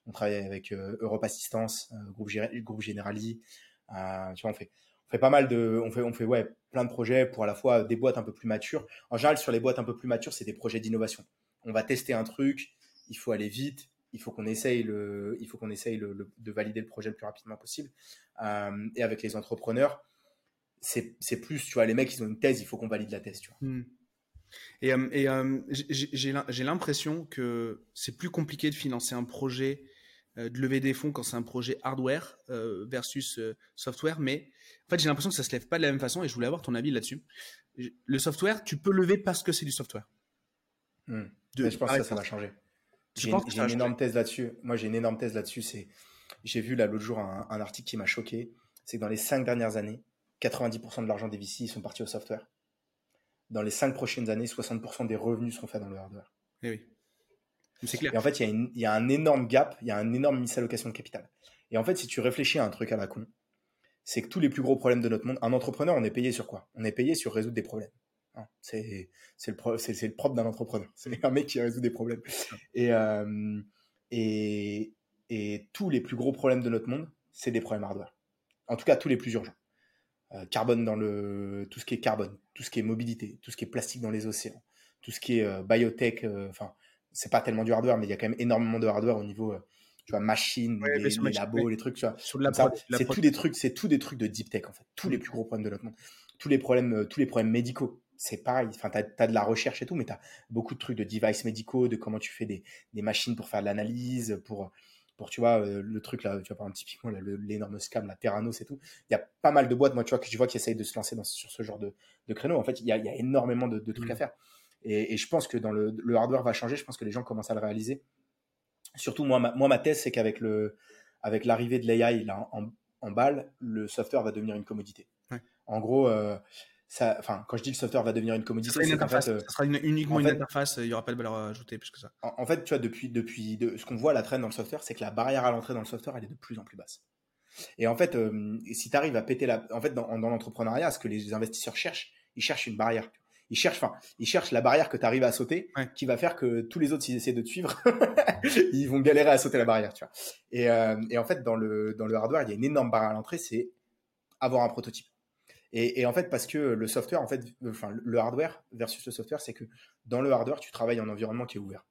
on travaille avec Europe Assistance, groupe, groupe Generali. tu vois, on fait fait pas mal de, on fait, on fait ouais, plein de projets pour à la fois des boîtes un peu plus matures. En général, sur les boîtes un peu plus matures, c'est des projets d'innovation. On va tester un truc, il faut aller vite, il faut qu'on essaye, le, il faut qu'on essaye le, de valider le projet le plus rapidement possible. Euh, et avec les entrepreneurs, c'est plus, tu vois, les mecs, ils ont une thèse, il faut qu'on valide la thèse, tu vois. Hmm. Et, euh, et euh, j'ai l'impression que c'est plus compliqué de financer un projet, de lever des fonds quand c'est un projet hardware versus software, mais en fait, j'ai l'impression que ça se lève pas de la même façon et je voulais avoir ton avis là-dessus. Le software, tu peux lever parce que c'est du software. Hmm. je pense que ça, ça va changer. J'ai une, énorme thèse là-dessus. Moi, j'ai une énorme thèse là-dessus. C'est, j'ai vu là l'autre jour un, article qui m'a choqué. C'est que dans les cinq dernières années, 90% de l'argent des VC sont partis au software. Dans les cinq prochaines années, 60% des revenus seront faits dans le hardware. Et eh oui. C'est clair. Et en fait, il y, a un énorme gap, il y a un énorme misallocation de capital. Et en fait, si tu réfléchis à un truc à la con, c'est que tous les plus gros problèmes de notre monde, un entrepreneur, on est payé sur quoi? On est payé sur résoudre des problèmes. C'est le, le, propre d'un entrepreneur. C'est un mec qui résout des problèmes. Et, euh, et, et, tous les plus gros problèmes de notre monde, c'est des problèmes hardware. En tout cas, tous les plus urgents. Euh, carbone dans le. Tout ce qui est carbone, tout ce qui est mobilité, tout ce qui est plastique dans les océans, tout ce qui est euh, biotech. Enfin, c'est pas tellement du hardware, mais il y a quand même énormément de hardware au niveau tu vois, machines, les, labos, les trucs, tu vois. C'est tous des trucs, c'est tous des trucs de deep tech, en fait. Tous les mm. plus gros problèmes de notre monde. Tous les problèmes, tous les problèmes médicaux c'est pareil. Enfin, tu as, de la recherche et tout, mais tu as beaucoup de trucs de devices médicaux, de comment tu fais des, machines pour faire de l'analyse, pour, pour, tu vois, euh, le truc là, tu vois, par exemple, typiquement, l'énorme scam, la Terranos et tout. Il y a pas mal de boîtes, moi, tu vois, que je vois qui essayent de se lancer dans, sur ce genre de, de créneau. En fait, il y a, énormément de, trucs à mmh. faire. Et, je pense que dans le, hardware va changer, je pense que les gens commencent à le réaliser. Surtout, moi, ma, moi, ma thèse, c'est qu'avec le, avec l'arrivée de l'AI là, en, en, balle, le software va devenir une commodité. En gros, euh, enfin, quand je dis le software va devenir une commodité, ça sera, fait, euh, ça sera uniquement une interface, il n'y aura pas de valeur ajoutée plus que ça. En, fait, tu vois, depuis, depuis ce qu'on voit la traîne dans le software, c'est que la barrière à l'entrée dans le software, elle est de plus en plus basse. Et en fait, euh, si tu arrives à péter la. En fait, dans, l'entrepreneuriat, ce que les investisseurs cherchent, ils cherchent une barrière. Ils cherchent, enfin, ils cherchent la barrière que tu arrives à sauter, qui va faire que tous les autres, s'ils essaient de te suivre, ils vont galérer à sauter la barrière, tu vois. Et, euh, et en fait, dans le, dans le hardware, il y a une énorme barrière à l'entrée, c'est avoir un prototype. Et, en fait, parce que le software, en fait, enfin, le hardware versus le software, c'est que dans le hardware, tu travailles en environnement qui est ouvert.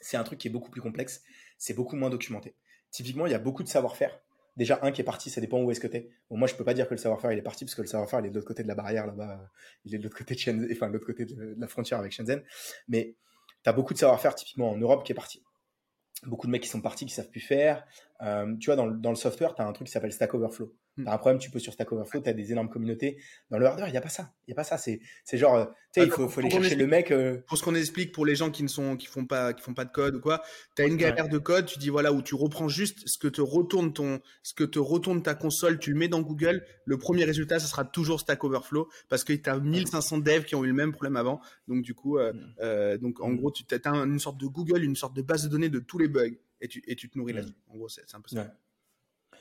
C'est un truc qui est beaucoup plus complexe, c'est beaucoup moins documenté. Typiquement, il y a beaucoup de savoir-faire. Déjà, un qui est parti, ça dépend où est-ce que tu es. Moi, je peux pas dire que le savoir-faire, il est parti, parce que le savoir-faire, il est de l'autre côté de la barrière, là-bas. Il est de l'autre côté de Shenzhen, enfin, de l'autre côté de la frontière avec Shenzhen. Mais tu as beaucoup de savoir-faire, typiquement en Europe, qui est parti beaucoup de mecs qui sont partis qui savent plus faire. Euh, tu vois, dans, dans le software, tu as un truc qui s'appelle Stack Overflow. Hmm. Tu as un problème, tu peux sur Stack Overflow, tu as des énormes communautés. Dans le hardware, il n'y a pas ça. Il n'y a pas ça. C'est, c'est genre, euh, tu sais, il faut, faut aller chercher le mec. Euh, pour ce qu'on explique pour les gens qui ne sont, qui font pas, qui font pas de code ou quoi, tu as une galère de code, tu dis voilà, où tu reprends juste ce que te retourne ton, ce que te retourne ta console, tu le mets dans Google. Le premier résultat, ce sera toujours Stack Overflow parce que tu as 1500 devs qui ont eu le même problème avant. Donc, du coup, hmm. donc en hmm. gros, tu as une sorte de Google, une sorte de base de données de tous les bugs et tu, et tu te nourris là-dessus. En gros, c'est un peu ça.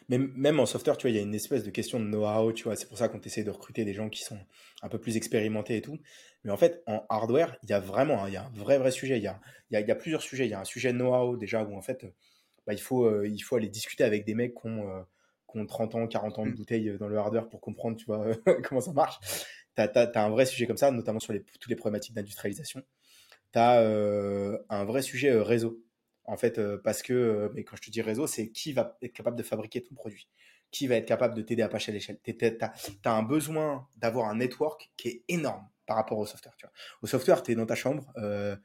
Mais même en software, tu vois, il y a une espèce de question de know-how, tu vois. C'est pour ça qu'on essaie de recruter des gens qui sont un peu plus expérimentés et tout. Mais en fait, en hardware, il y a vraiment, il y a un vrai, vrai sujet. Il y a, il y a, plusieurs sujets. Il y a un sujet de know-how déjà où en fait, bah, il, faut, euh, il faut aller discuter avec des mecs qui ont, euh, qui ont 30 ans, 40 ans de mm. bouteille dans le hardware pour comprendre, tu vois, comment ça marche. Tu as, as, un vrai sujet comme ça, notamment sur les, toutes les problématiques d'industrialisation. Tu as euh, un vrai sujet réseau en fait, euh, parce que, euh, mais quand je te dis réseau, c'est qui va être capable de fabriquer ton produit, qui va être capable de t'aider à passer à l'échelle. Tu as, un besoin d'avoir un network qui est énorme par rapport au software. Tu vois. Au software, tu es dans ta chambre euh,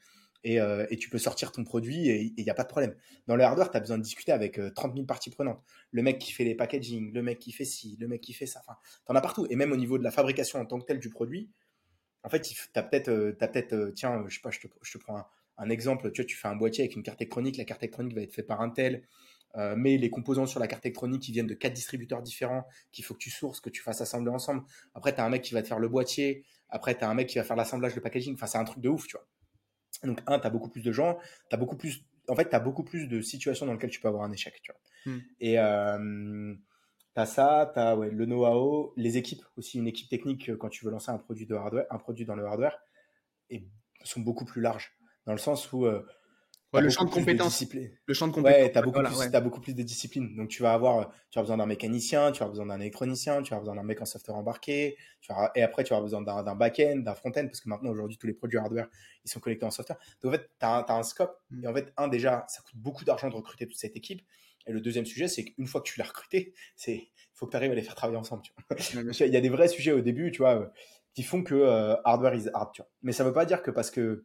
et, tu peux sortir ton produit et il n'y a pas de problème. Dans le hardware, tu as besoin de discuter avec 30 000 parties prenantes. Le mec qui fait les packaging, le mec qui fait ci, le mec qui fait ça. Enfin, tu en as partout. Et même au niveau de la fabrication en tant que telle du produit, en fait, tu as peut-être, peut tiens, je sais pas, je te, je te prends un, un exemple, tu vois, tu fais un boîtier avec une carte électronique, la carte électronique va être faite par un tel, euh, mais les composants sur la carte électronique qui viennent de quatre distributeurs différents, qu'il faut que tu sources, que tu fasses assembler ensemble. Après, tu as un mec qui va te faire le boîtier, après, tu as un mec qui va faire l'assemblage, le packaging. Enfin, c'est un truc de ouf, tu vois. Donc, un, tu as beaucoup plus de gens, tu as beaucoup plus. En fait, tu as beaucoup plus de situations dans lesquelles tu peux avoir un échec, tu vois. Hmm. Et euh, tu as ça, tu as le know-how, les équipes aussi, une équipe technique euh, quand tu veux lancer un produit, de hardware, un produit dans le hardware, et sont beaucoup plus larges dans le sens où euh, le champ de compétences. Le champ de compétences. Ouais, t'as beaucoup, plus, as beaucoup plus de disciplines. Donc, tu vas avoir, tu as besoin d'un mécanicien, tu as besoin d'un électronicien, tu as besoin d'un mec en software embarqué, tu as, et après, tu as besoin d'un back-end, d'un front-end, parce que maintenant, aujourd'hui, tous les produits hardware, ils sont connectés en software. Donc, en fait, tu as, un scope. Mm. Et en fait, un, déjà, ça coûte beaucoup d'argent de recruter toute cette équipe. Et le deuxième sujet, c'est qu'une fois que tu l'as recruté, c'est, il faut que tu arrives à les faire travailler ensemble, tu vois. il y a des vrais sujets au début, tu vois, qui font que euh, hardware is hard, tu vois. Mais ça veut pas dire que parce que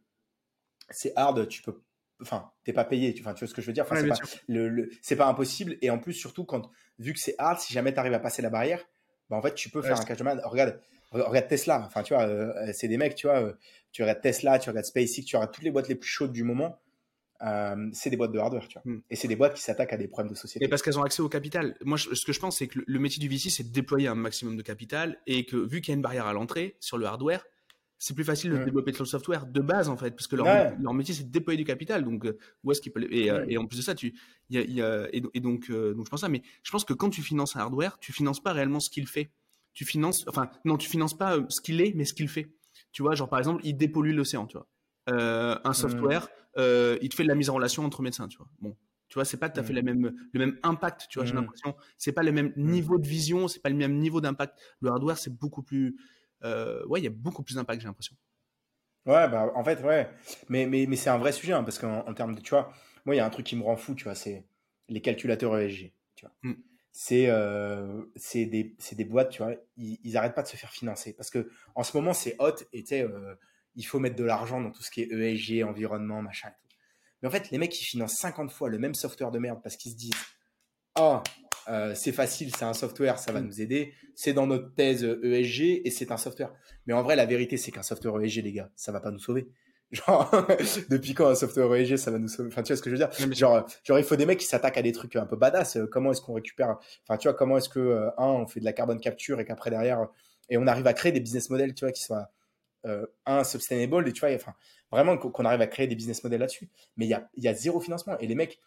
c'est hard, tu peux enfin t'es pas payé tu, vois ce que je veux dire? Enfin, c'est, pas, le, c'est pas impossible et en plus surtout quand vu que c'est hard si jamais tu arrives à passer la barrière bah en fait tu peux faire un cash de man regarde regarde Tesla enfin tu vois euh, c'est des mecs tu vois euh, tu regardes Tesla tu regardes SpaceX tu regardes toutes les boîtes les plus chaudes du moment euh, c'est des boîtes de hardware, tu vois. Hmm. Et c'est des boîtes qui s'attaquen à des problèmes de société. Et parce qu'elles ont accès au capital. Moi, ce que je pense, c'est que le, métier du VC, c'est de déployer un maximum de capital et que vu qu'il y a une barrière à l'entrée sur le hardware, c'est plus facile de développer sur le software de base en fait parce que leur, métier c'est de déployer du capital donc euh, où est-ce qu'ils peuvent et, euh, et, en plus de ça tu y a, y a, et, donc euh, donc je pense ça mais je pense que quand tu finances un hardware tu finances pas réellement ce qu'il fait. Tu finances enfin non tu finances pas ce qu'il est mais ce qu'il fait. Tu vois genre par exemple il dépollue l'océan tu vois. Un software il te fait de la mise en relation entre médecins tu vois. Bon tu vois c'est pas que tu as fait la même le même impact tu vois j'ai l'impression. C'est pas le même niveau de vision c'est pas le même niveau d'impact. Le hardware c'est beaucoup plus ouais, il y a beaucoup plus d'impact, j'ai l'impression. Ouais, bah, en fait, ouais. Mais, mais, mais c'est un vrai sujet, hein, parce qu'en termes de, tu vois, moi, il y a un truc qui me rend fou, tu vois, c'est les calculateurs ESG, tu vois. Mm. C'est euh, des, des, boîtes, tu vois, ils, ils arrêtent pas de se faire financer. Parce que en ce moment, c'est hot, et tu sais, euh, il faut mettre de l'argent dans tout ce qui est ESG, environnement, machin et tout. Mais en fait, les mecs, ils financent 50 fois le même software de merde parce qu'ils se disent, ah, euh, c'est facile, c'est un software, ça va mm. nous aider. C'est dans notre thèse ESG et c'est un software. Mais en vrai, la vérité, c'est qu'un software ESG, les gars, ça va pas nous sauver. Genre, depuis quand un software ESG, ça va nous sauver? Enfin, tu vois ce que je veux dire? Genre, genre, il faut des mecs qui s'attaquent à des trucs un peu badass. Euh, comment est-ce qu'on récupère Enfin, tu vois, comment est-ce que, euh, un, on fait de la carbone capture et qu'après, derrière, et on arrive à créer des business models, tu vois, qui soient, un, sustainable, et tu vois, enfin, vraiment qu'on arrive à créer des business models là-dessus. Mais il y a, y a zéro financement. Et les mecs,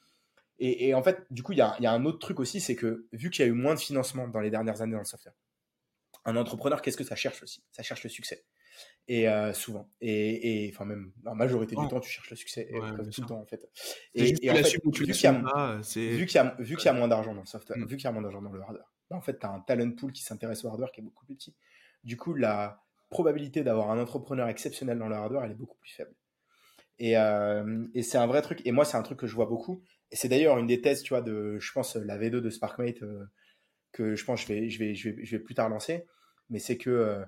et, en fait, du coup, il y a, un autre truc aussi, c'est que vu qu'il y a eu moins de financement dans les dernières années dans le software, un entrepreneur, qu'est-ce que ça cherche aussi? Ça cherche le succès. Et euh, souvent. Et, enfin, même la majorité du temps, tu cherches le succès. tout le temps, en fait. Et, en fait, vu qu'il y, a moins d'argent dans le software, mm. vu qu'il y a moins d'argent dans le hardware, bah, en fait, tu as un talent pool qui s'intéresse au hardware qui est beaucoup plus petit. Du coup, la probabilité d'avoir un entrepreneur exceptionnel dans le hardware, elle est beaucoup plus faible. Et, euh, et c'est un vrai truc. Et moi, c'est un truc que je vois beaucoup. C'est d'ailleurs une des thèses, tu vois, de, je pense, la V2 de SparkMate, euh, que je pense je vais, je vais, je vais, je vais plus tard lancer. Mais c'est que, euh,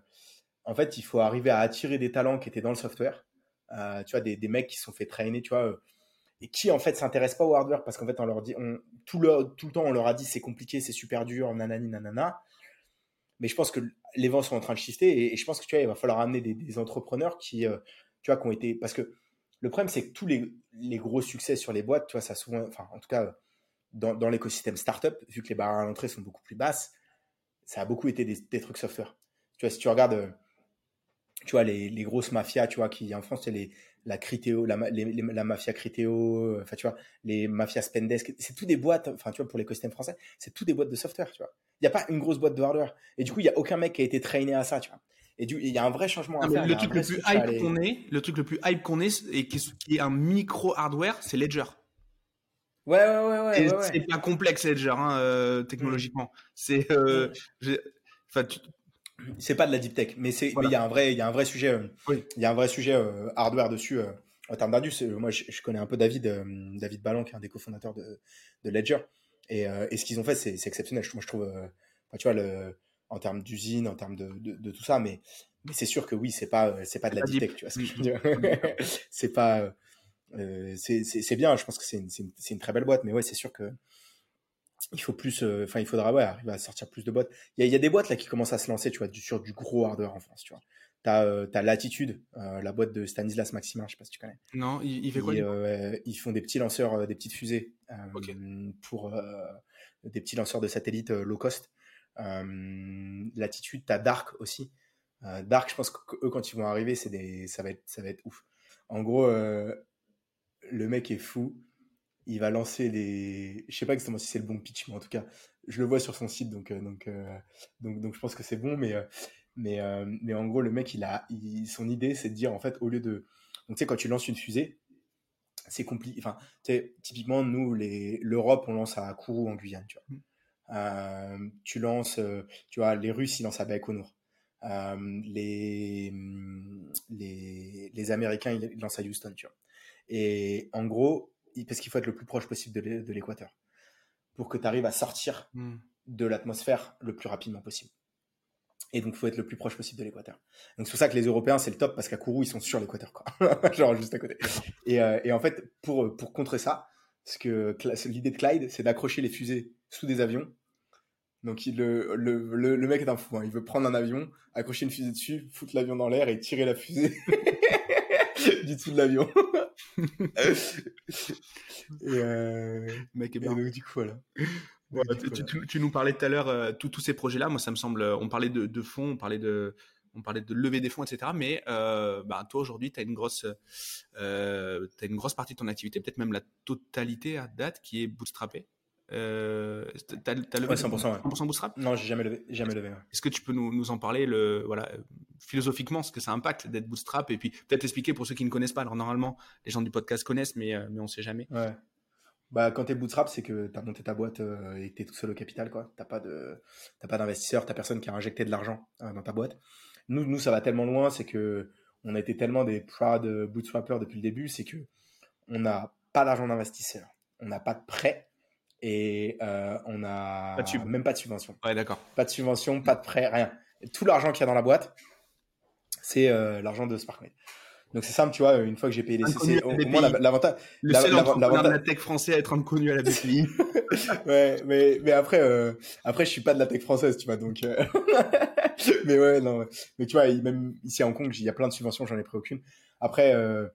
en fait, il faut arriver à attirer des talents qui étaient dans le software. Euh, tu vois, des, des, mecs qui se sont fait traîner, tu vois, et qui, en fait, s'intéressent pas au hardware parce qu'en fait, on leur dit, on, tout, le, tout le temps, on leur a dit c'est compliqué, c'est super dur, nanani, nanana. Mais je pense que les vents sont en train de shifter et, je pense que, tu vois, il va falloir amener des, des entrepreneurs qui, tu vois, qui ont été, parce que le problème, c'est que tous les, gros succès sur les boîtes, tu vois, ça souvent, enfin, en tout cas, dans, l'écosystème startup, vu que les barrières à l'entrée sont beaucoup plus basses, ça a beaucoup été des, trucs software. Tu vois, si tu regardes, euh, tu vois, les, grosses mafias, tu vois, qui en France, c'est les, la Criteo, la, mafia Criteo, euh, enfin, tu vois, les mafias Spendesk, c'est tout des boîtes, enfin, tu vois, pour l'écosystème français, c'est tout des boîtes de software, tu vois. Il n'y a pas une grosse boîte de hardware. Et du coup, il n'y a aucun mec qui a été traîné à ça, tu vois. Et il y a un vrai changement à faire. Le truc le plus hype qu'on est, le truc le plus hype qu'on est, et qui est un micro hardware, c'est Ledger. Ouais, ouais, ouais, ouais. C'est pas complexe Ledger, hein, euh, technologiquement. C'est, euh, enfin, c'est pas de la deep tech, mais c'est, il y a un vrai, il y a un vrai sujet, euh, il y a un vrai sujet hardware dessus en termes d'indus. Moi, je, connais un peu David, David Ballon, qui est un des cofondateurs de, de Ledger, et, et ce qu'ils ont fait, c'est exceptionnel. Moi, je trouve, tu vois le en termes d'usine, en termes de, de, tout ça, mais, mais c'est sûr que oui, c'est pas, c'est pas de la deep tech, tu vois ce que je veux dire. c'est pas, euh, c'est bien, je pense que c'est une, une, une, très belle boîte, mais ouais, c'est sûr que il faut plus, euh, enfin, il faudra ouais, arriver à sortir plus de boîtes. Il y, a, y a des boîtes là qui commencent à se lancer, tu vois, du, sur du gros hardware en France, tu vois. T'as euh, as Latitude, euh, la boîte de Stanislas Maximin, je sais pas si tu connais. Non, il, fait quoi Ils font des petits lanceurs, des petites fusées pour des petits lanceurs de satellites low cost. Euh, Latitude, t'as Dark aussi. Euh, Dark, je pense qu'eux, quand ils vont arriver, c'est des, ça va être, ça va être ouf. En gros, euh, le mec est fou. Il va lancer des, je sais pas exactement si c'est le bon pitch, mais en tout cas, je le vois sur son site, donc, donc, donc, je pense que c'est bon, mais, mais, mais en gros, le mec, il a, son idée, c'est de dire, en fait, au lieu de, donc tu sais, quand tu lances une fusée, c'est compliqué. Enfin, typiquement, nous, l'Europe, on lance à Kourou en Guyane, tu vois. Euh, tu lances, euh, tu vois, les Russes, ils lancent à Baïkonour. Euh, les, les, les, Américains, ils lancent à Houston, tu vois. Et en gros, parce qu'il faut être le plus proche possible de l'équateur pour que tu arrives à sortir mm. de l'atmosphère le plus rapidement possible. Et donc, il faut être le plus proche possible de l'équateur. Donc, c'est pour ça que les Européens, c'est le top parce qu'à Kourou, ils sont sur l'équateur, quoi. Genre juste à côté. Et, euh, et, en fait, pour, pour contrer ça, ce que l'idée de Clyde, c'est d'accrocher les fusées sous des avions. Donc, il, le, le, le, mec est un fou. Hein. Il veut prendre un avion, accrocher une fusée dessus, foutre l'avion dans l'air et tirer la fusée du dessous de l'avion. et, euh, mec est bien. Donc, du coup, voilà tu, nous parlais tout à l'heure euh, tous ces projets-là. Moi, ça me semble. On parlait de, fonds, on parlait de, on parlait de lever des fonds, etc. Mais euh, bah, toi, aujourd'hui, tu as une grosse, euh, as une grosse partie de ton activité, peut-être même la totalité à date, qui est bootstrappée. Euh, as, levé 100%, 100% bootstrap Non, j'ai jamais levé. Jamais levé Est-ce que tu peux nous, nous, en parler, le, voilà, philosophiquement, ce que ça impacte d'être bootstrap et puis peut-être expliquer pour ceux qui ne connaissent pas. Alors normalement, les gens du podcast connaissent, mais, mais on ne sait jamais. Ouais. Bah, quand tu es bootstrap, c'est que tu as monté ta boîte euh, et que tu es tout seul au capital. Tu n'as pas d'investisseur, tu n'as personne qui a injecté de l'argent euh, dans ta boîte. Nous, nous, ça va tellement loin, c'est que on a été tellement des proud bootstrappers depuis le début, c'est que on n'a pas d'argent d'investisseur, on n'a pas de prêt et euh, on n'a même pas de subvention. Ouais, d'accord. Pas de subvention, pas de prêt, rien. tout l'argent qu'il y a dans la boîte, c'est l'argent de SparkMate. Donc c'est simple, tu vois, une fois que j'ai payé les CC, au, moins l'avantage. Le seul entrepreneur de la tech français à être inconnu à la BPI. ouais, mais, mais après, euh, après, je suis pas de la tech française, tu vois, donc. Euh... mais ouais, non. Mais tu vois, même ici à Hong Kong, il y a plein de subventions, j'en ai pris aucune. Après, euh,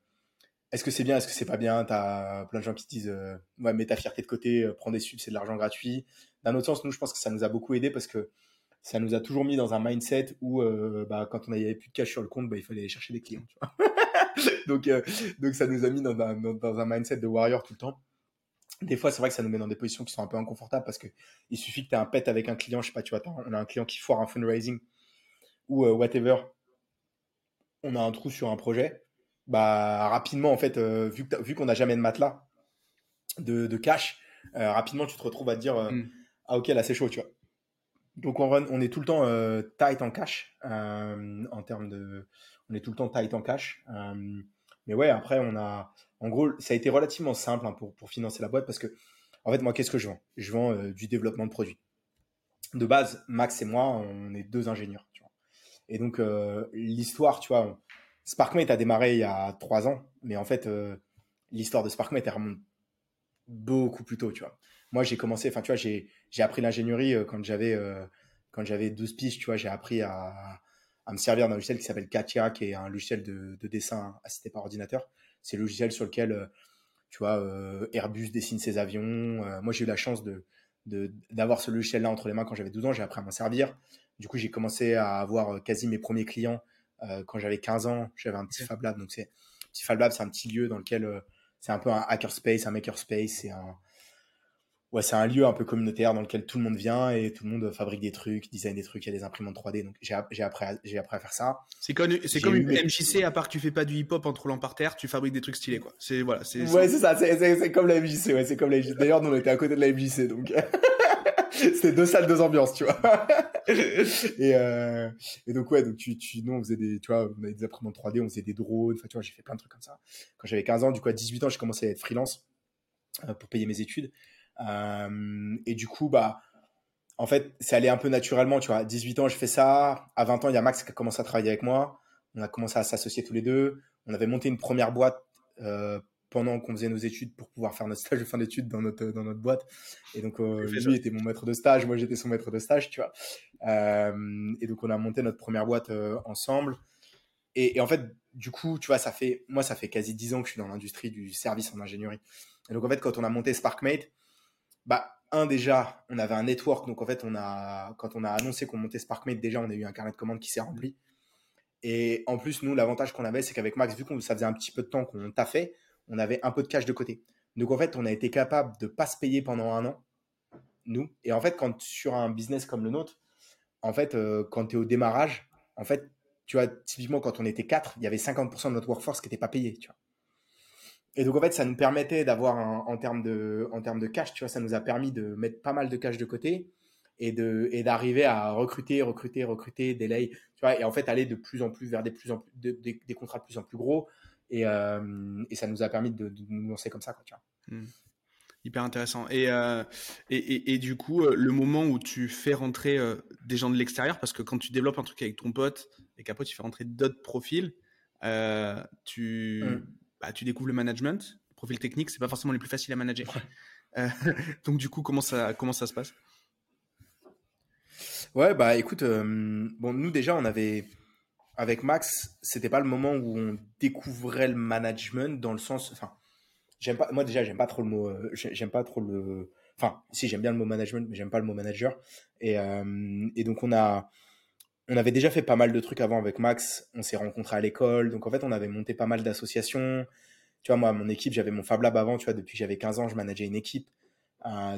est-ce que c'est bien, est-ce que c'est pas bien? T'as plein de gens qui te disent, euh, ouais, mets ta fierté de côté, euh, prends des subs, c'est de l'argent gratuit. D'un autre sens, nous, je pense que ça nous a beaucoup aidé parce que ça nous a toujours mis dans un mindset où, bah, quand on n'avait plus de cash sur le compte, bah, il fallait aller chercher des clients, donc, euh, donc ça nous a mis dans un, dans, un mindset de warrior tout le temps. Des fois, c'est vrai que ça nous met dans des positions qui sont un peu inconfortables parce que il suffit que tu aies un pet avec un client, je sais pas, tu vois, on a un client qui foire un fundraising ou euh, whatever, on a un trou sur un projet, bah rapidement en fait, euh, vu vu qu'on n'a jamais de matelas de, de cash, rapidement tu te retrouves à te dire mm. ah ok là c'est chaud, tu vois. Donc on, on est tout le temps tight en cash en termes de on est tout le temps tight en cash. Euh, mais ouais, après, on a, en gros, ça a été relativement simple hein, pour, pour financer la boîte parce que, en fait, moi, qu'est-ce que je vends? Je vends euh, du développement de produits. De base, Max et moi, on est deux ingénieurs. Tu vois. Et donc, euh, l'histoire, tu vois, SparkMate a démarré il y a trois ans, mais en fait, l'histoire de SparkMate, elle remonte beaucoup plus tôt, tu vois. Moi, j'ai commencé, enfin, tu vois, j'ai appris l'ingénierie quand j'avais quand j'avais 12 piges, tu vois, j'ai appris à, à me servir d'un logiciel qui s'appelle Katia, qui est un logiciel de, dessin assisté par ordinateur. C'est le logiciel sur lequel, euh, tu vois, euh, Airbus dessine ses avions. Euh, moi, j'ai eu la chance de d'avoir ce logiciel-là entre les mains quand j'avais 12 ans. J'ai appris à m'en servir. Du coup, j'ai commencé à avoir quasi mes premiers clients quand j'avais 15 ans. J'avais un petit Fab Lab. Donc, c'est petit Fab Lab, c'est un petit lieu dans lequel c'est un peu un hackerspace, un makerspace. C'est un, ouais, c'est un lieu un peu communautaire dans lequel tout le monde vient et tout le monde fabrique des trucs, design des trucs, il y a des imprimantes 3D. Donc j'ai appris, à, j'ai appris à faire ça. C'est comme, c'est comme une MJC, à part que tu fais pas du hip-hop en roulant par terre, tu fabriques des trucs stylés, quoi. C'est, voilà, c'est, ouais, c'est ça, c'est, comme la MJC, ouais, c'est comme la MJC. D'ailleurs, nous, on était à côté de la MJC, donc. C'était deux salles, deux ambiances, tu vois. et, euh, et donc, ouais, donc tu, tu, nous, on faisait des, tu vois, on avait des imprimantes 3D, on faisait des drones, enfin, tu vois, j'ai fait plein de trucs comme ça. Quand j'avais 15 ans, du coup, à 18 ans, j'ai commencé à être freelance euh, pour payer mes études. Euh, et du coup, bah, en fait, c'est allé un peu naturellement, tu vois. À 18 ans, je fais ça. À 20 ans, il y a Max qui a commencé à travailler avec moi. On a commencé à s'associer tous les deux. On avait monté une première boîte pendant qu'on faisait nos études pour pouvoir faire notre stage de fin d'études dans notre, dans notre boîte. Et donc, euh, lui était mon maître de stage, moi j'étais son maître de stage, tu vois. Euh, et donc, on a monté notre première boîte euh, ensemble. Et, et, en fait, du coup, tu vois, ça fait, moi, ça fait quasi 10 ans que je suis dans l'industrie du service en ingénierie. Et donc, en fait, quand on a monté SparkMate, bah, un déjà, on avait un network, donc en fait, on a, quand on a annoncé qu'on montait SparkMate, déjà, on a eu un carnet de commandes qui s'est rempli. Et en plus, nous, l'avantage qu'on avait, c'est qu'avec Max, vu qu'on ça faisait un petit peu de temps qu'on t'a fait, on avait un peu de cash de côté. Donc en fait, on a été capable de pas se payer pendant un an, nous. Et en fait, quand sur un business comme le nôtre, en fait, euh, quand tu es au démarrage, en fait, tu vois, typiquement quand on était quatre, il y avait 50% de notre workforce qui n'était pas payé, tu et donc, en fait, ça nous permettait d'avoir, en, termes de, en termes de cash, tu vois, ça nous a permis de mettre pas mal de cash de côté et d'arriver à recruter, recruter, recruter, délai, tu vois, et en fait aller de plus en plus vers des contrats de plus en plus gros et, euh, et ça nous a permis de, de, nous lancer comme ça, quoi, tu vois. Hmm. Hyper intéressant. Et, euh, et, et, et, du coup, euh, le moment où tu fais rentrer des gens de l'extérieur, parce que quand tu développes un truc avec ton pote et qu'après tu fais rentrer d'autres profils, tu, hmm. bah, tu découvres le management, le profil technique, c'est pas forcément les plus faciles à manager. donc du coup, comment ça, comment ça se passe? Ouais, bah écoute, bon, nous déjà, on avait, avec Max, c'était pas le moment où on découvrait le management dans le sens, enfin, j'aime pas, moi déjà, j'aime pas trop le mot, euh, j'aime pas trop le, enfin, si j'aime bien le mot management, mais j'aime pas le mot manager. Et, euh, et donc on a, on avait déjà fait pas mal de trucs avant avec Max. On s'est rencontrés à l'école, donc en fait, on avait monté pas mal d'associations. Tu vois, moi, mon équipe, j'avais mon Fab Lab avant, tu vois, depuis que j'avais 15 ans, je manageais une équipe.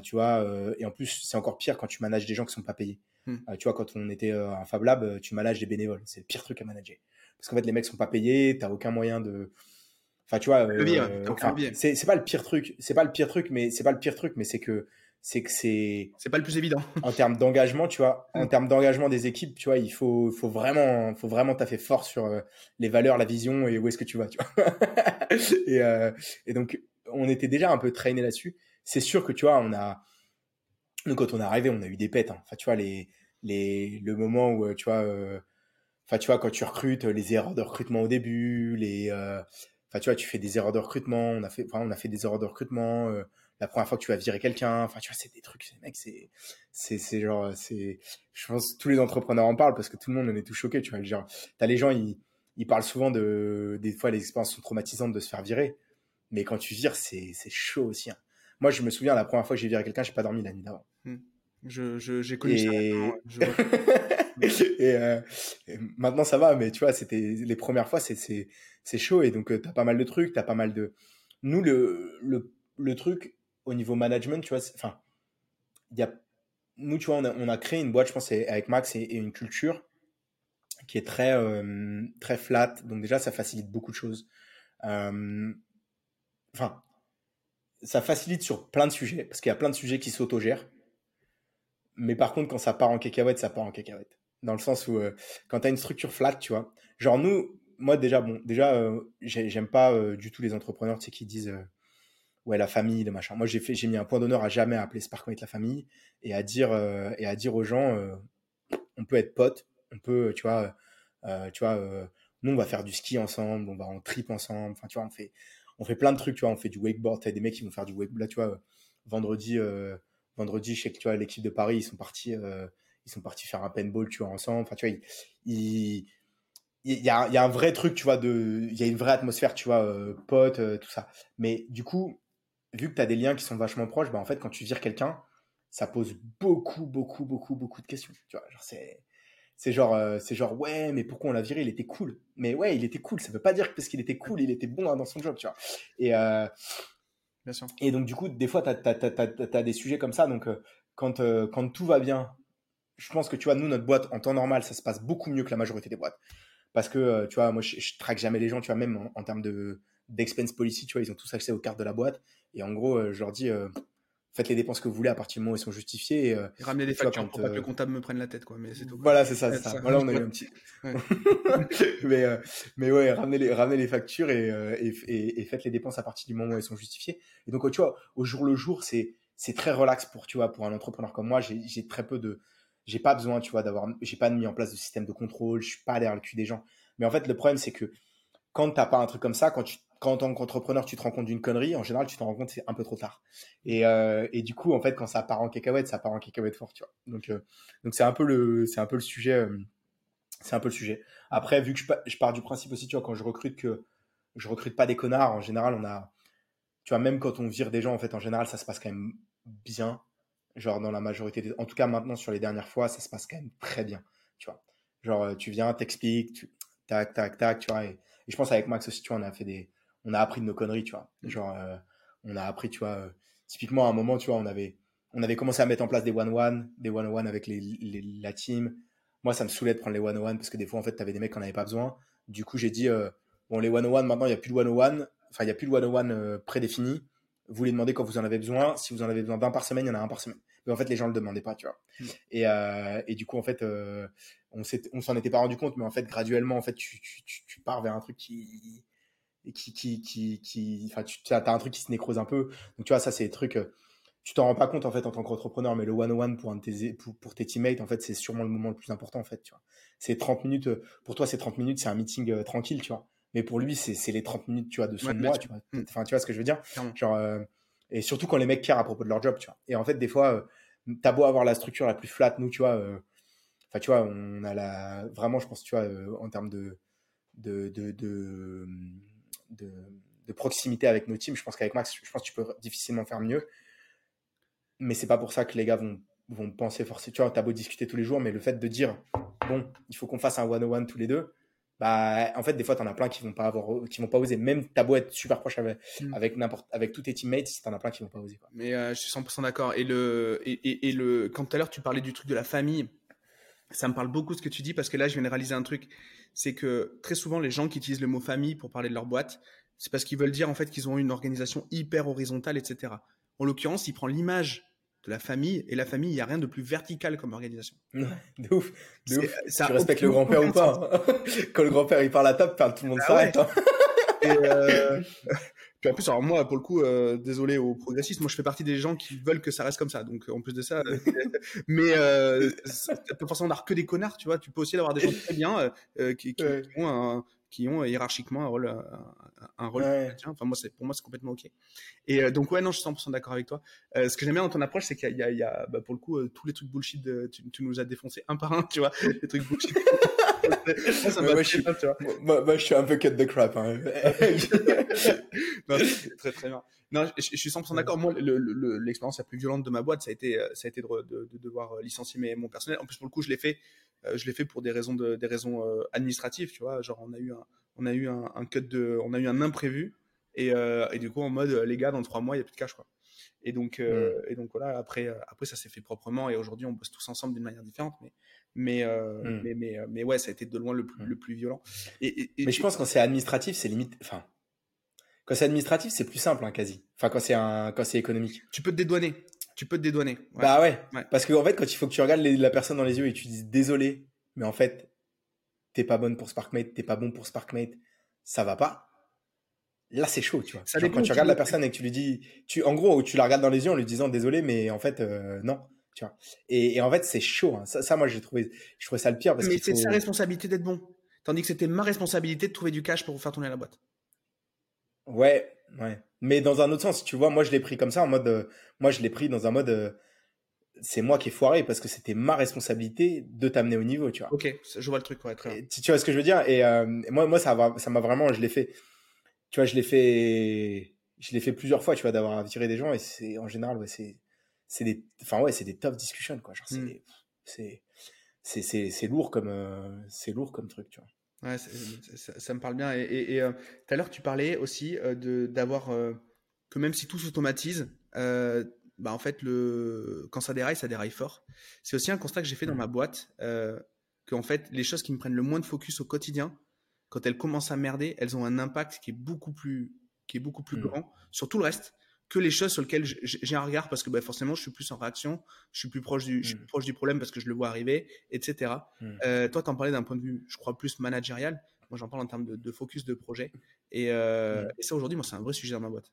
tu vois, et en plus, c'est encore pire quand tu manages des gens qui sont pas payés. Hmm. Euh, tu vois, quand on était euh, à Fab Lab, euh, tu manages des bénévoles. C'est le pire truc à manager. Parce qu'en fait, les mecs sont pas payés, t'as aucun moyen de. Enfin, tu vois. c'est pas le pire truc. C'est pas le pire truc, mais c'est pas le pire truc, mais c'est que c'est que c'est. C'est pas le plus évident. en termes d'engagement, tu vois, en hmm. termes d'engagement des équipes, tu vois, il faut, faut vraiment, faut vraiment taffer fort sur les valeurs, la vision et où est-ce que tu vas, tu vois. et, et, donc, on était déjà un peu traîné là-dessus. C'est sûr que tu vois, on a, nous, quand on est arrivé, on a eu des pètes. Hein. Enfin, tu vois, les, les, le moment où, tu vois, euh, enfin, tu vois, quand tu recrutes, les erreurs de recrutement au début, les, euh, tu vois, tu fais des erreurs de recrutement. On a fait, on a fait des erreurs de recrutement. Euh, la première fois que tu vas virer quelqu'un, enfin, tu vois, c'est des trucs, mec, c'est, c'est, c'est genre, c'est, je pense que tous les entrepreneurs en parlent parce que tout le monde en est tout choqué, tu vois. Genre, t'as les gens, ils, ils parlent souvent de, des fois, les expériences sont traumatisantes de se faire virer. Mais quand tu vires, c'est, c'est chaud aussi. Hein. Moi, je me souviens, la première fois que j'ai viré quelqu'un, j'ai pas dormi la nuit d'avant. Hmm. Je, j'ai connu ça. Euh, et, maintenant, ça va, mais tu vois, c'était les premières fois, c'est, c'est, chaud. Et donc, euh, tu as pas mal de trucs, tu as pas mal de. Nous, le, le, le truc au niveau management, tu vois, enfin, il y a. Nous, tu vois, on a, on a, créé une boîte, je pense, avec Max et, une culture qui est très, euh, très flat. Donc, déjà, ça facilite beaucoup de choses. enfin, ça facilite sur plein de sujets, parce qu'il y a plein de sujets qui s'autogèrent. Mais par contre, quand ça part en cacahuète, ça part en cacahuète. Dans le sens où, euh, quand tu as une structure flat, tu vois. Genre, nous, moi, déjà, bon, déjà, euh, j'aime pas euh, du tout les entrepreneurs, tu sais, qui disent, ouais, la famille, le machin. Moi, j'ai fait, j'ai mis un point d'honneur à jamais appeler Sparkmate la famille et à dire, et à dire aux gens, on peut être potes, on peut, tu vois, tu vois, nous, on va faire du ski ensemble, on va en trip ensemble. Enfin, tu vois, on fait, on fait plein de trucs, tu vois, on fait du wakeboard, tu des mecs qui vont faire du wakeboard. Là, tu vois, vendredi, vendredi, je sais que tu vois, l'équipe de Paris, ils sont partis, euh, ils sont partis faire un paintball, tu vois, ensemble. Enfin, tu vois, il, y, a, un vrai truc, tu vois, de, il y a une vraie atmosphère, tu vois, euh, pote, euh, tout ça. Mais du coup, vu que tu as des liens qui sont vachement proches, bah, en fait, quand tu vires quelqu'un, ça pose beaucoup, beaucoup, beaucoup, beaucoup de questions. Tu vois, genre, c'est, c'est genre, c'est genre, ouais, mais pourquoi on l'a viré? Il était cool. Mais ouais, il était cool. Ça veut pas dire que parce qu'il était cool, il était bon hein, dans son job, tu vois. Et, et donc, du coup, des fois, tu as, des sujets comme ça. Donc, euh, quand, euh, quand tout va bien, je pense que, tu vois, nous, notre boîte, en temps normal, ça se passe beaucoup mieux que la majorité des boîtes. Parce que, euh, tu vois, moi, je, traque jamais les gens, tu vois, même en, termes de d'expense policy, tu vois, ils ont tous accès aux cartes de la boîte. Et en gros, je leur dis, faites les dépenses que vous voulez à partir du moment où elles sont justifiées. Et, euh, ramener des factures pour pas que le comptable me prenne la tête, quoi. Mais c'est tout. Voilà, c'est ça, c'est ça. Voilà, on a eu un petit. mais, euh, mais ouais, ramenez les, ramenez les factures et, euh, et, et, faites les dépenses à partir du moment où elles sont justifiées. Et donc, tu vois, au jour le jour, c'est, c'est très relax pour, tu vois, pour un entrepreneur comme moi. J'ai, j'ai très peu de, j'ai pas besoin, tu vois, d'avoir, j'ai pas mis en place de système de contrôle. Je suis pas derrière le cul des gens. Mais en fait, le problème, c'est que quand t'as pas un truc comme ça, quand tu quand en tant qu'entrepreneur, tu te rends compte d'une connerie, en général, tu te rends compte c'est un peu trop tard. Et, euh, et, du coup, en fait, quand ça part en cacahuète, ça part en cacahuète fort, tu vois. Donc, euh, donc c'est un peu le, c'est un peu le sujet. Euh, c'est un peu le sujet. Après, vu que je, je, pars du principe aussi, tu vois, quand je recrute que je recrute pas des connards, en général, on a, tu vois, même quand on vire des gens, en fait, en général, ça se passe quand même bien. Genre dans la majorité des, en tout cas maintenant sur les dernières fois, ça se passe quand même très bien, tu vois. Genre tu viens, t'expliques, tu... tac, tac, tac, tu vois. Et, et je pense avec Max aussi, tu vois, on a fait des on a appris de nos conneries, tu vois. Mm. Genre, euh, on a appris, tu vois, euh, typiquement à un moment, tu vois, on avait, on avait commencé à mettre en place des one-one, des one-one avec les, la team. Moi, ça me saoulait de prendre les one-one parce que des fois, en fait, tu avais des mecs qu'on n'avait pas besoin. Du coup, j'ai dit, euh, bon, les one-one, maintenant, il n'y a plus de one-one. enfin, il n'y a plus de one-on-one prédéfini. Vous les demandez quand vous en avez besoin. Si vous en avez besoin d'un par semaine, il y en a un par semaine. Mais en fait, les gens le demandaient pas, tu vois. Mm. Et, et du coup, en fait, on s'en était pas rendu compte, mais en fait, graduellement, en fait, tu, tu, tu, tu pars vers un truc qui, qui, qui, qui, qui enfin, tu as, un truc qui se nécrose un peu. Donc, tu vois, ça, c'est des trucs, euh, tu t'en rends pas compte, en fait, en tant qu'entrepreneur, mais le one-on-one pour, un de tes, pour, pour tes teammates, en fait, c'est sûrement le moment le plus important, en fait, tu vois. C'est 30 minutes, euh, pour toi, c'est 30 minutes, c'est un meeting euh, tranquille, tu vois. Mais pour lui, c'est les 30 minutes, tu vois, de son Ouais, mois, tu vois. Mm. Enfin, tu vois ce que je veux dire? Genre, euh, et surtout quand les mecs carent à propos de leur job, tu vois. Et en fait, des fois, euh, t'as beau avoir la structure la plus flat, nous, tu vois, enfin, tu vois, on a la, vraiment, je pense, tu vois, en termes de, de, de, de, de, de proximité avec nos teams, je pense qu'avec Max, je pense que tu peux difficilement faire mieux. Mais c'est pas pour ça que les gars vont, vont penser forcément, tu vois, t'as beau discuter tous les jours, mais le fait de dire, bon, il faut qu'on fasse un one-on-one tous les deux, bah, en fait, des fois, t'en as plein qui vont pas avoir, qui vont pas oser. Même t'as beau être super proche avec, Mm. avec n'importe, avec tous tes teammates, t'en as plein qui vont pas oser, quoi. Mais euh, je suis 100% d'accord. Et le, et, et, et le, quand tout à l'heure tu parlais du truc de la famille, ça me parle beaucoup ce que tu dis parce que là je viens de réaliser un truc, c'est que très souvent les gens qui utilisent le mot famille pour parler de leur boîte, c'est parce qu'ils veulent dire en fait qu'ils ont une organisation hyper horizontale, etc. En l'occurrence, il prend l'image de la famille et la famille, il n'y a rien de plus vertical comme organisation. de ouf, de ouf. ça tu respectes le grand-père ou pas hein. Quand le grand-père il parle à table, tout le monde Ah s'arrête. hein. Euh, Puis en plus, alors moi, pour le coup, euh, désolé aux progressistes, moi je fais partie des gens qui veulent que ça reste comme ça. Donc en plus de ça, euh, mais euh, pas forcément d'avoir que des connards, tu vois. Tu peux aussi avoir des gens très bien euh, euh, qui, qui Ouais. ont un, qui ont euh, hiérarchiquement un rôle, un, un rôle. Ouais. Tiens, enfin moi, c'est pour moi c'est complètement ok. Et euh, donc ouais, non, je suis 100% d'accord avec toi. Euh, ce que j'aime bien dans ton approche, c'est qu'il y a, il y a- bah, pour le coup, euh, tous les trucs bullshit, tu, tu nous as défoncé un par un, tu vois, les trucs bullshit. Ça, ça Ouais, m'a moi, je suis- bien, tu vois. Moi, moi, je suis un peu cut de crap. Hein. non, très très bien. Non, je, je suis 100% d'accord. Moi, le- le- le- l'expérience la plus violente de ma boîte, ça a été, ça a été de, de- de devoir euh, licencier mes- mon personnel. En plus, pour le coup, je l'ai fait, euh, je l'ai fait pour des raisons de, des raisons euh, administratives, tu vois. Genre, on a eu un, on a eu un, un cut de, on a eu un imprévu, et, euh, et du coup, en mode, les gars, dans trois mois, il y a plus de cash, quoi. Et donc, euh, et donc voilà. Après, euh, après, ça s'est fait proprement, et aujourd'hui, on bosse tous ensemble d'une manière différente, mais, mais, euh, Mm. mais, mais, mais ouais, ça a été de loin le plus, Mm. le plus violent. Et, et- et- Mais je pense que quand c'est administratif, c'est limite. Enfin, quand c'est administratif, c'est plus simple, hein, quasi. Enfin, quand c'est un, quand c'est économique. tu peux te dédouaner. Tu peux te dédouaner. Ouais. Bah ouais. Ouais. Parce que en fait, quand il faut que tu regardes les- la personne dans les yeux et tu dis désolé, mais en fait, t'es pas bonne pour Sparkmate, t'es pas bon pour Sparkmate, ça va pas. Là, c'est chaud, tu vois. Ça Genre, quand tu regardes la personne et que tu lui dis, tu, en gros, tu la regardes dans les yeux en lui disant désolé, mais en fait, euh, non. Tu vois. Et, et en fait, c'est chaud. hein. Ça, ça, moi, j'ai trouvé, je trouvais ça le pire parce mais c'est faut- sa responsabilité d'être bon. Tandis que c'était ma responsabilité de trouver du cash pour faire tourner la boîte. Ouais, ouais. Mais dans un autre sens, tu vois, moi je l'ai pris comme ça, en mode, euh, moi je l'ai pris dans un mode, euh, c'est moi qui ai foiré parce que c'était ma responsabilité de t'amener au niveau, tu vois. Ok, je vois le truc, ouais, très bien. Et tu, tu vois ce que je veux dire? Et moi, moi ça va, ça m'a vraiment, je l'ai fait. Tu vois, je l'ai fait, je l'ai fait plusieurs fois, tu vois, d'avoir viré des gens et c'est en général, ouais, c'est, c'est des, enfin ouais, c'est des tough discussions, quoi. Genre, c'est, Mm. c'est, c'est, c'est, c'est lourd comme, euh, c'est lourd comme truc, tu vois. Ouais, ça, ça me parle bien. Et, euh, tout à l'heure, tu parlais aussi euh, de d'avoir euh, que même si tout s'automatise, euh, bah en fait le quand ça déraille, ça déraille fort. C'est aussi un constat que j'ai fait dans Mm. ma boîte, que en fait les choses qui me prennent le moins de focus au quotidien, quand elles commencent à merder, elles ont un impact qui est beaucoup plus qui est beaucoup plus Mm. grand sur tout le reste que les choses sur lesquelles j'ai un regard parce que bah, forcément je suis plus en réaction, je suis plus proche du, je suis Mm. plus proche du problème parce que je le vois arriver, etc. Mm. Euh, toi, tu en parlais d'un point de vue, je crois, plus managérial. Moi, j'en parle en termes de, de focus de projet. Et, euh, Mm. et ça, aujourd'hui, moi, c'est un vrai sujet dans ma boîte.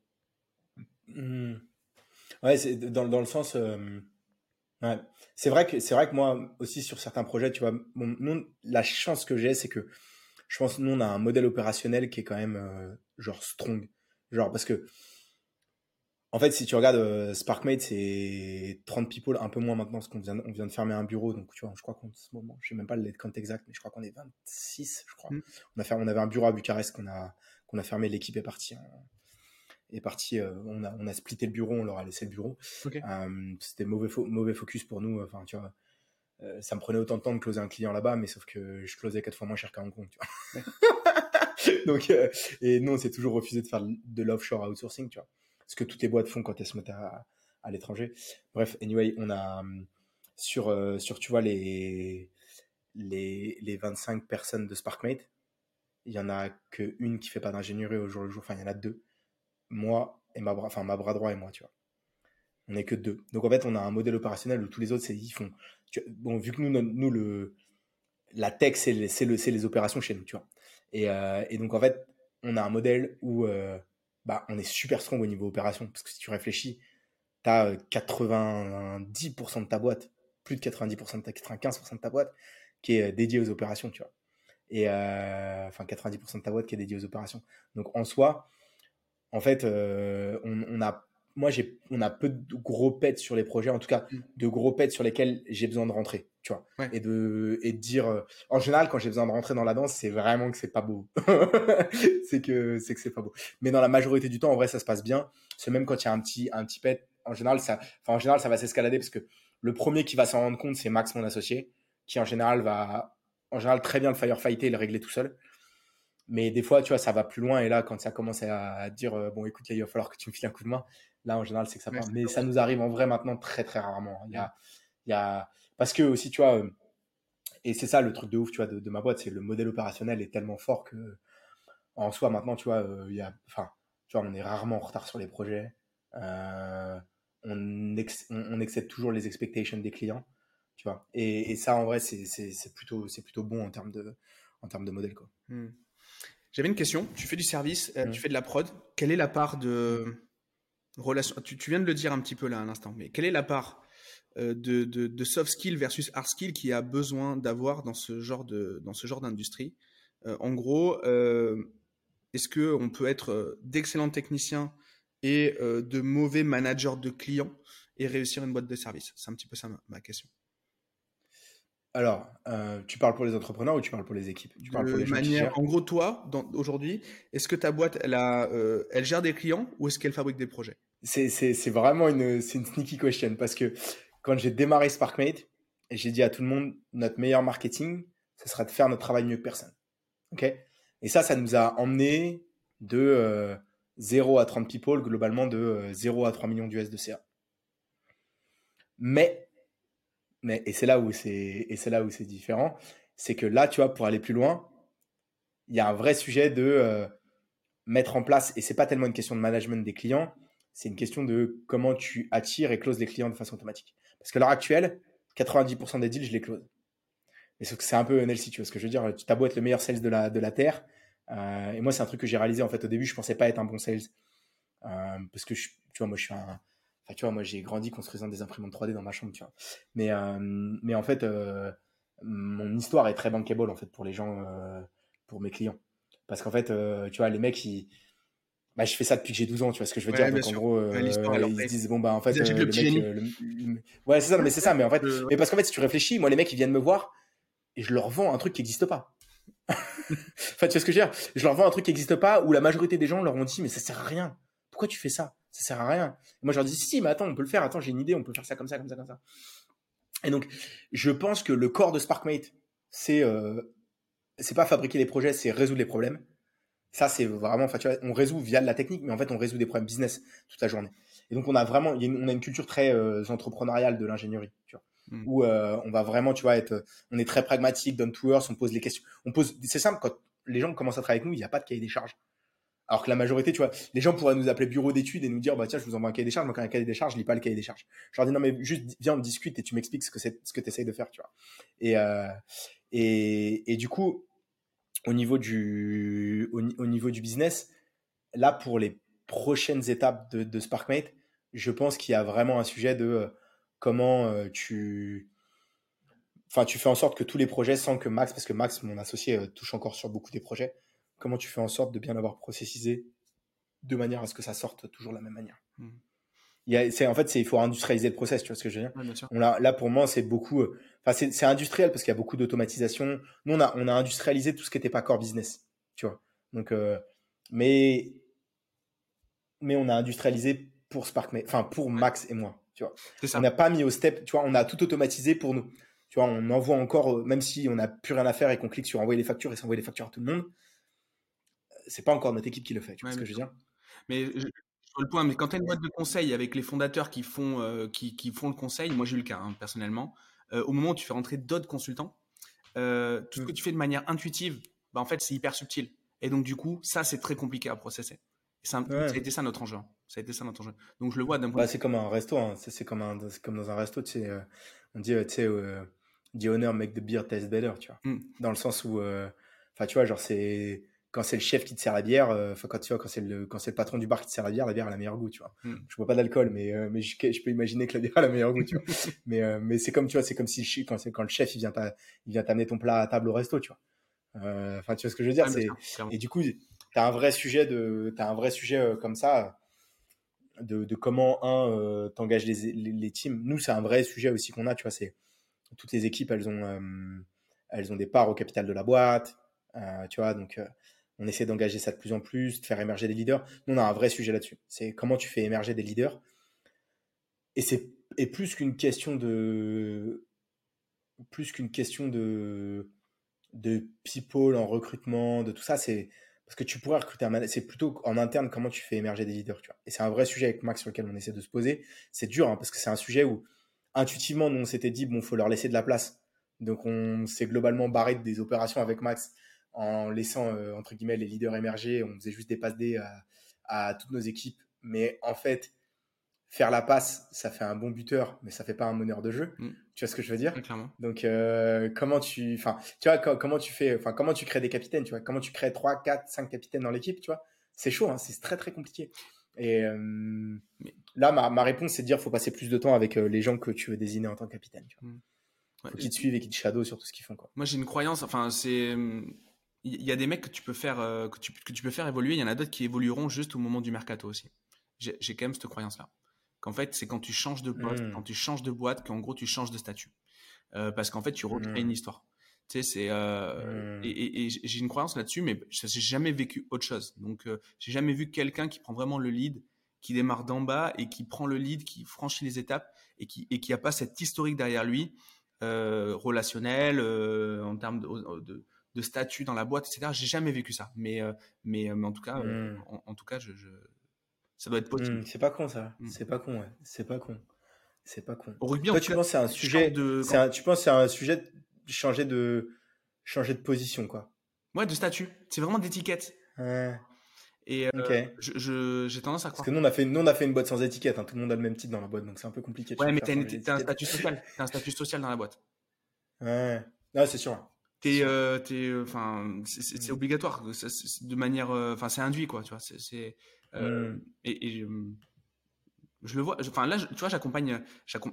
Ouais, c'est dans, dans le sens. euh, ouais. C'est vrai que c'est vrai que moi aussi sur certains projets, tu vois, la chance que j'ai, c'est que je pense que nous on a un modèle opérationnel qui est quand même euh, genre strong, genre parce que en fait, si tu regardes euh, Sparkmate, c'est 30 people, un peu moins maintenant, parce qu'on vient, on vient de fermer un bureau, donc tu vois, je crois qu'en ce moment, je sais même pas le compte exact, mais je crois qu'on est 26, je crois. Mm. On, a fermé, on avait un bureau à Bucarest qu'on a, qu'on a fermé, l'équipe est partie. est partie euh, on, a, on a splitté le bureau, on leur a laissé le bureau. C'était mauvais, fo- mauvais focus pour nous, enfin, tu vois. Euh, ça me prenait autant de temps de closer un client là-bas, mais sauf que je closais quatre fois moins cher qu'à Hong Kong, tu vois. Donc, euh, et nous, on s'est toujours refusé de faire de l'offshore outsourcing, tu vois. Ce que toutes les boîtes font quand elles se mettent à, à l'étranger. Bref, anyway, on a hum, sur, euh, sur tu vois, les, les, les 25 personnes de Sparkmate, il y en a qu'une qui fait pas d'ingénierie au jour le jour. Enfin, il y en a deux. Moi et ma bras, enfin, ma bras droit et moi, tu vois. On n'est que deux. Donc, en fait, on a un modèle opérationnel où tous les autres, c'est, ils font. bon, vu que nous, nous le, la tech, c'est les, le, les opérations chez nous, tu vois. Et, euh, et, donc, en fait, on a un modèle où euh, bah, on est super strong au niveau opération. Parce que si tu réfléchis, tu as 90% de ta boîte, plus de 90% de ta, 95% de ta boîte qui est dédiée aux opérations, tu vois et euh, enfin 90% de ta boîte qui est dédiée aux opérations. Donc en soi, en fait, euh, on, a, moi j'ai, on a peu de gros pets sur les projets, en tout cas mm. de gros pets sur lesquels j'ai besoin de rentrer, tu vois, et de et de dire, euh, en général quand j'ai besoin de rentrer dans la danse, c'est vraiment que c'est pas beau, c'est que c'est que c'est pas beau. Mais dans la majorité du temps, en vrai, ça se passe bien. C'est même quand il y a un petit un petit pet, en général ça, en général ça va s'escalader parce que le premier qui va s'en rendre compte, c'est Max, mon associé, qui en général va en général très bien le firefighter et le régler tout seul. Mais des fois, tu vois, ça va plus loin. Et là, quand ça commence à dire, euh, bon, écoute, il va falloir que tu me files un coup de main, là, en général, c'est que ça part. Mais ça nous arrive en vrai maintenant très, très rarement. Il y a, il y a... Parce que aussi, tu vois, euh, et c'est ça le truc de ouf, tu vois, de, ma boîte, c'est le modèle opérationnel est tellement fort que, en soi, maintenant, tu vois, euh, il y a, enfin, tu vois, on est rarement en retard sur les projets. on, on, excède toujours les expectations des clients tu vois. Et, ça, en vrai, c'est plutôt, plutôt bon en termes de, en termes de modèle, quoi. Hmm. J'avais une question. Tu fais du service, euh, tu hmm. fais de la prod. Quelle est la part de relation tu, tu, viens de le dire un petit peu là à l'instant, mais quelle est la part euh, de, de, soft skill versus hard skill qui a besoin d'avoir dans ce genre de dans ce genre d'industrie? Euh, En gros, est-ce que on peut être d'excellents techniciens et de mauvais managers de clients et réussir une boîte de service? C'est un petit peu ça ma question. Alors, euh, tu parles pour les entrepreneurs ou tu parles pour les équipes? Tu parles pour les manière, En gros, toi, aujourd'hui, est-ce que ta boîte, elle, a, euh, elle gère des clients ou est-ce qu'elle fabrique des projets? C'est vraiment une, sneaky question parce que quand j'ai démarré SparkMate, j'ai dit à tout le monde, notre meilleur marketing, ce sera de faire notre travail mieux que personne. Et ça, ça nous a emmené de 0 euh, à 30 people, globalement de 0 à 3 millions d'US de CA. Mais mais, et c'est là où c'est là où c'est différent. C'est que là, tu vois, pour aller plus loin, il y a un vrai sujet de euh, mettre en place, et c'est pas tellement une question de management des clients, c'est une question de comment tu attires et closes les clients de façon automatique. Parce que l'heure actuelle, 90% des deals, je les close. Et c'est un peu NLC, tu vois ce que je veux dire. Tu as beau être le meilleur sales de la, de la Terre. Euh, et moi, c'est un truc que j'ai réalisé en fait au début. Je pensais pas être un bon sales. Euh, parce que, tu vois, moi, j'ai grandi construisant des imprimantes 3D dans ma chambre. Mais, euh, mais en fait, mon histoire est très bankable, en fait, pour les gens, pour mes clients. Parce qu'en fait, tu vois, les mecs, ils, bah, je fais ça depuis que j'ai 12 ans, tu vois ce que je veux dire. Donc, en gros, ils se disent, bon, bah, en fait, le, mec, ouais, c'est ça, mais c'est ça, mais en fait, mais parce qu'en fait, si tu réfléchis, moi, les mecs, ils viennent me voir et je leur vends un truc qui n'existe pas. enfin, tu vois ce que je veux dire? Je leur vends un truc qui n'existe pas où la majorité des gens leur ont dit, mais ça sert à rien. Pourquoi tu fais ça? ça sert à rien. moi, je leur dis, si, mais attends, on peut le faire, attends, j'ai une idée, on peut faire ça comme ça, comme ça, comme ça. Et donc, je pense que le corps de SparkMate, c'est euh, c'est pas fabriquer des projets, c'est résoudre les problèmes. Ça, c'est vraiment, enfin, tu vois, on résout via de la technique, mais en fait, on résout des problèmes business toute la journée. Et donc, on a vraiment, on a une culture très euh, entrepreneuriale de l'ingénierie, tu vois, hmm. où euh, on va vraiment, tu vois, être, on est très pragmatique, down to earth, on pose les questions. On pose, c'est simple, quand les gens commencent à travailler avec nous, il n'y a pas de cahier des charges. Alors que la majorité, tu vois, les gens pourraient nous appeler bureau d'études et nous dire, bah tiens, je vous envoie un cahier des charges. Moi, quand un cahier des charges, je lis pas le cahier des charges. Je leur dis, non, mais juste, viens, on discute et tu m'expliques ce que c'est, ce que tu essayes de faire, tu vois. Et, euh, et, et, du coup, au niveau du, au, niveau du business, là, pour les prochaines étapes de, de SparkMate, je pense qu'il y a vraiment un sujet de euh, comment euh, tu, enfin, tu fais en sorte que tous les projets, sans que Max, parce que Max, mon associé, euh, touche encore sur beaucoup des projets, comment tu fais en sorte de bien avoir processisé de manière à ce que ça sorte toujours de la même manière. Hmm. Il c'est en fait, il faut industrialiser le process, tu vois ce que je veux dire? on a, là pour moi, c'est beaucoup. Euh, enfin, c'est industriel parce qu'il y a beaucoup d'automatisation. Nous, on a, on a industrialisé tout ce qui n'était pas core business, tu vois. Donc, euh, mais mais on a industrialisé pour Spark, enfin pour Max et moi, tu vois. On n'a pas mis au step, tu vois. On a tout automatisé pour nous. Tu vois, on envoie encore, euh, même si on n'a plus rien à faire et qu'on clique sur envoyer les factures et s'envoyer les factures à tout le monde c'est pas encore notre équipe qui le fait. Tu vois ce que je veux dire Mais sur le point, mais quand tu as une boîte de conseil avec les fondateurs qui font, euh, qui, qui, font le conseil, moi j'ai eu le cas hein, personnellement, euh, au moment où tu fais rentrer d'autres consultants, euh, tout ce mmh. que tu fais de manière intuitive, bah, en fait, c'est hyper subtil. Et donc, du coup, ça, c'est très compliqué à processer. Ça, ça, a été ça notre enjeu. Ça a été ça notre enjeu. Donc, je le vois d'un point bah, C'est comme un resto. Hein. C'est comme, un, comme dans un resto. Tu sais, euh, on dit, tu sais, euh, the owner make the beer taste better, tu vois. Mm. Dans le sens où, enfin, tu vois, genre, c'est quand c'est le chef qui te sert la bière, euh, enfin quand tu vois quand c'est le quand c'est le patron du bar qui te sert la bière, la bière a la meilleure goût, tu vois. Hmm. Je bois pas d'alcool, mais euh, mais je, peux imaginer que la bière a la meilleure goût, tu vois. mais euh, mais c'est comme tu vois, c'est comme si quand c'est quand le chef il vient il vient t'amener ton plat à table au resto, tu vois. Enfin tu vois ce que je veux dire, c'est et du coup t'as un vrai sujet de t'as un vrai sujet comme ça de, de comment un t'engages les, les, teams. Nous c'est un vrai sujet aussi qu'on a, tu vois, c'est toutes les équipes elles ont elles ont des parts au capital de la boîte, tu vois donc on essaie d'engager ça de plus en plus, de faire émerger des leaders. Nous, on a un vrai sujet là-dessus. C'est comment tu fais émerger des leaders. Et c'est plus qu'une question de plus qu'une question de de people en recrutement, de tout ça, c'est parce que tu pourrais recruter un c'est plutôt en interne comment tu fais émerger des leaders. Et c'est un vrai sujet avec Max sur lequel on essaie de se poser. C'est dur hein, parce que c'est un sujet où intuitivement nous on s'était dit bon faut leur laisser de la place. Donc on s'est globalement barré des opérations avec Max en laissant euh, entre guillemets les leaders émerger. On faisait juste des passes D à, toutes nos équipes. Mais en fait, faire la passe, ça fait un bon buteur, mais ça fait pas un meneur de jeu. Mm. Tu vois ce que je veux dire? Donc euh, comment tu, enfin, tu vois comment tu fais, enfin comment tu crées des capitaines, tu vois? Comment tu crées 3, 4, 5 capitaines dans l'équipe, tu vois? C'est chaud, hein, c'est très très compliqué. Et euh, là, ma, réponse, c'est de dire, faut passer plus de temps avec les gens que tu veux désigner en tant que capitaine. Tu vois. Mm. Qu'ils te suivent et qu'ils te shadow sur tout ce qu'ils font. Quoi. Moi, j'ai une croyance. Enfin, c'est il y a des mecs que tu peux faire euh, que, tu, que tu peux faire évoluer. Il y en a d'autres qui évolueront juste au moment du mercato aussi. J'ai quand même cette croyance là. Qu'en fait, c'est quand tu changes de boîte, hmm. quand tu changes de boîte, qu'en gros tu changes de statut. Euh, parce qu'en fait, tu recrées hmm. une histoire. Tu sais, c'est euh, hmm. et, et, j'ai une croyance là-dessus, mais j'ai jamais vécu autre chose. Donc, j'ai jamais vu quelqu'un qui prend vraiment le lead, qui démarre d'en bas et qui prend le lead, qui franchit les étapes et qui et qui a pas cette historique derrière lui relationnel en termes de, de de statut dans la boîte, etc. J'ai jamais vécu ça, mais euh, mais, euh, mais en tout cas, euh, hmm. en, tout cas, je, ça doit être possible. Hmm, c'est pas con ça, hmm. c'est pas con, ouais. c'est pas con, c'est pas con. Au rugby, Toi, tu penses c'est un sujet de, tu penses c'est un sujet de changer de changer de position quoi. Ouais, de statut. C'est vraiment d'étiquette. Ouais. Et je, j'ai tendance à croire. Parce que nous on a fait, nous on a fait une boîte sans étiquette. Hein. Tout le monde a le même titre dans la boîte, donc c'est un peu compliqué. Ouais, mais t'as, un statut social. T'as un statut social dans la boîte. Ouais. Non, c'est sûr. Euh, euh, enfin, c'est obligatoire, de manière, euh, enfin, c'est induit quoi, tu vois. C'est, mmh. et, je le vois. Enfin là, tu vois, j'accompagne,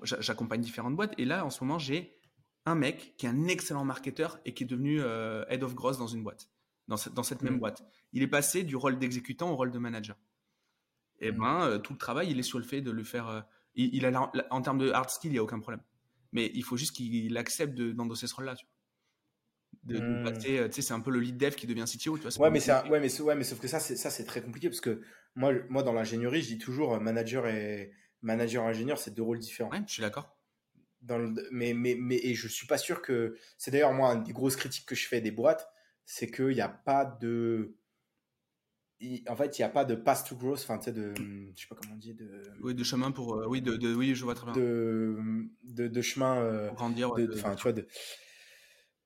j'accompagne différentes boîtes, et là, en ce moment, j'ai un mec qui est un excellent marketeur et qui est devenu head of growth dans une boîte, dans cette, dans cette même mmh. boîte. Il est passé du rôle d'exécutant au rôle de manager. Et ben, tout le travail, il est sur le fait de le faire. il, a, en termes de hard skill, il y a aucun problème. Mais il faut juste qu'il accepte d'endosser ce rôle-là. Tu vois de, hmm. euh, tu sais, c'est un peu le lead dev qui devient CTO, tu vois. Ouais, mais c'est ouais, mais ouais, mais sauf que ça, c'est ça, c'est très compliqué parce que moi, moi, dans l'ingénierie, je dis toujours euh, manager et manager ingénieur, c'est deux rôles différents. Ouais, je suis d'accord. Dans le, mais, mais, mais, et je suis pas sûr que c'est d'ailleurs moi une des grosses critiques que je fais des boîtes, c'est qu'il n'y a pas de, en fait, il n'y a pas de path to growth, enfin, tu sais, de, je sais pas comment on dit, de. Oui, de chemin pour, euh, oui, de, de, oui, je vois très bien. De, de, de chemin. pour grandir. Enfin, tu vois, de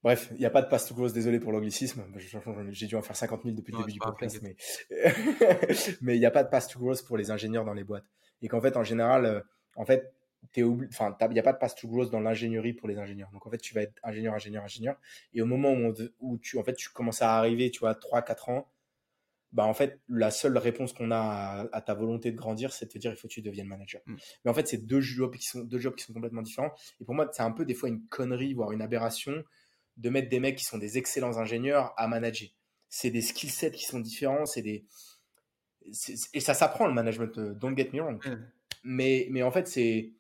Bref, il n'y a pas de pass to growth, désolé pour l'anglicisme. J'ai dû en faire 50 000 depuis le début du podcast, mais il n'y a pas de pass to growth pour les ingénieurs dans les boîtes. Et qu'en fait, en général, euh, en fait, il n'y a pas de pass to growth dans l'ingénierie pour les ingénieurs. Donc en fait, tu vas être ingénieur, ingénieur, ingénieur. Et au moment où, où tu, en fait, tu commences à arriver, tu vois, 3-4 ans, bah en fait, la seule réponse qu'on a à, ta volonté de grandir, c'est de te dire il faut que tu deviennes manager. Mm. Mais en fait, c'est deux jobs qui sont deux jobs qui sont complètement différents. Et pour moi, c'est un peu des fois une connerie, voire une aberration de mettre des mecs qui sont des excellents ingénieurs à manager. C'est des skill sets qui sont différents, c'est des et ça s'apprend le management. Euh, don't get me wrong. Mais mais en fait c'est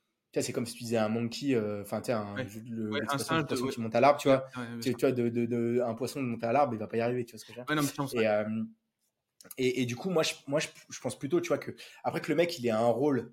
c'est comme si tu disais un monkey, euh, enfin tu un, le, un poisson qui monte à l'arbre, tu vois, tu, vois de, de, de, un poisson de monter à l'arbre, il va pas y arriver, tu vois ce que je veux dire. Et, euh, et, et, du coup moi je moi je, je, pense plutôt tu vois que après que le mec il ait un rôle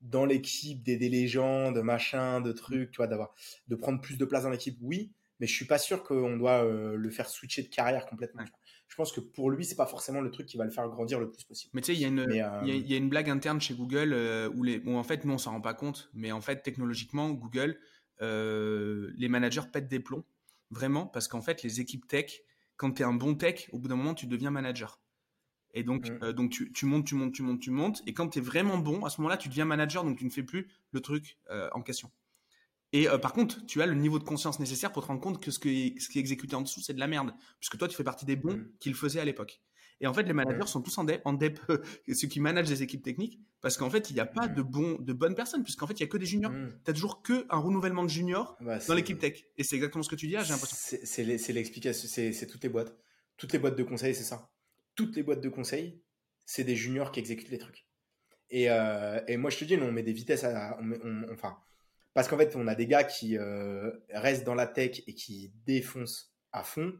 dans l'équipe d'aider les gens, de machin, de trucs, tu vois, d'avoir de prendre plus de place dans l'équipe, oui mais je suis pas sûr qu'on doit euh, le faire switcher de carrière complètement. Je pense que pour lui, c'est pas forcément le truc qui va le faire grandir le plus possible. Mais tu sais, il y, euh, y, a une blague interne chez Google euh, où les, bon, en fait, nous on s'en rend pas compte, mais en fait, technologiquement, Google, les managers pètent des plombs, vraiment, parce qu'en fait, les équipes tech quand tu es un bon tech, au bout d'un moment, tu deviens manager. Et donc, Mm. donc tu, tu montes, tu montes, tu montes, tu montes. Et quand tu es vraiment bon, à ce moment-là, tu deviens manager, donc tu ne fais plus le truc en question. Et euh, par contre, tu as le niveau de conscience nécessaire pour te rendre compte que ce, que, ce qui est exécuté en dessous, c'est de la merde. Puisque toi, tu fais partie des bons Mm. qui le faisaient à l'époque. Et en fait, les managers sont tous en dep, en dep ceux qui managent les équipes techniques, parce qu'en fait, il n'y a pas Mm. de, bons, de bonnes personnes, puisqu'en fait, il n'y a que des juniors. Mm. Tu as toujours que un renouvellement de juniors Bah, dans l'équipe tech. Et c'est exactement ce que tu dis là, j'ai l'impression. C'est l'explication, c'est toutes les boîtes. Toutes les boîtes de conseil, c'est ça. Toutes les boîtes de conseil, c'est des juniors qui exécutent les trucs. Et, euh, et moi, je te dis, on met des vitesses à. on met- on- enfin, parce qu'en fait, on a des gars qui euh, restent dans la tech et qui défoncent à fond.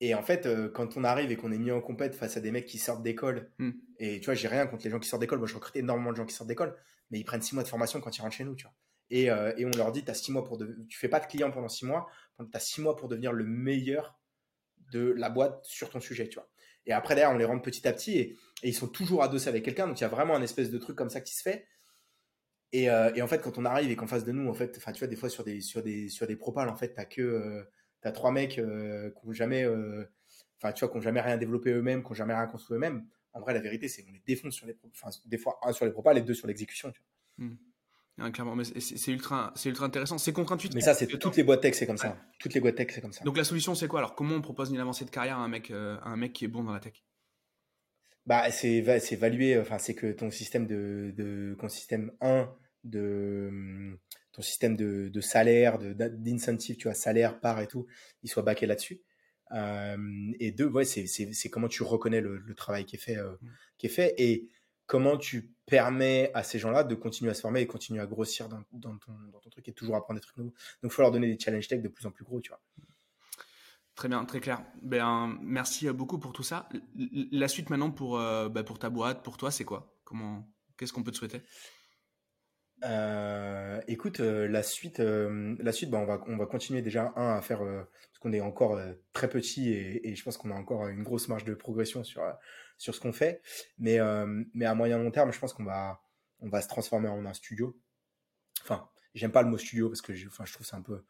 Et en fait, euh, quand on arrive et qu'on est mis en compète face à des mecs qui sortent d'école, Hmm. et tu vois, j'ai rien contre les gens qui sortent d'école. Moi, je recrute énormément de gens qui sortent d'école, mais ils prennent six mois de formation quand ils rentrent chez nous, tu vois. Et, euh, et on leur dit, tu as six mois pour. De... Tu fais pas de client pendant six mois, tu as six mois pour devenir le meilleur de la boîte sur ton sujet, tu vois. Et après, derrière, on les rentre petit à petit et, et ils sont toujours adossés avec quelqu'un. Donc, il y a vraiment un espèce de truc comme ça qui se fait. Et, euh, et en fait, quand on arrive et qu'en face de nous, en fait, enfin, tu vois, des fois sur des, sur des, sur des propals, en fait, t'as que, euh, t'as trois mecs euh, qui ont jamais, enfin, tu vois, qui ont jamais rien développé eux-mêmes, qui ont jamais rien construit eux-mêmes. En vrai, la vérité, c'est qu'on les défonce sur les, enfin, des fois un sur les propals et deux sur l'exécution. Ouais, clairement, mais c'est ultra, c'est ultra intéressant. C'est contre-intuitif. Mais ça, c'est toutes les boîtes tech, c'est comme ça. Toutes les boîtes tech, c'est comme ça. Donc la solution, c'est quoi? Alors, comment on propose une avancée de carrière à un mec, à un mec qui est bon dans la tech? Bah, c'est enfin, c'est que ton système de, de ton système 1 de hum, ton système de, de salaire, de- d'incentive, tu vois, salaire, part et tout, il soit baqué là-dessus. Euh, et deux, ouais, c'est comment tu reconnais le, le travail qui est fait, euh, qui est fait et comment tu permets à ces gens-là de continuer à se former et continuer à grossir dans, dans ton, dans ton truc et toujours apprendre des trucs nouveaux. Donc, il faut leur donner des challenges tech de plus en plus gros, tu vois. Très bien, très clair. Ben, merci beaucoup pour tout ça. La suite maintenant pour, euh, bah, pour ta boîte, pour toi, c'est quoi? Comment Qu'est-ce qu'on peut te souhaiter? Euh, écoute, euh, la suite, euh, la suite, bah, on va, on va continuer déjà un à faire euh, parce qu'on est encore euh, très petit et, je pense qu'on a encore une grosse marge de progression sur euh, sur ce qu'on fait. Mais euh, mais à moyen long terme, je pense qu'on va on va se transformer en un studio. Enfin, j'aime pas le mot studio parce que enfin, je trouve c'est un peu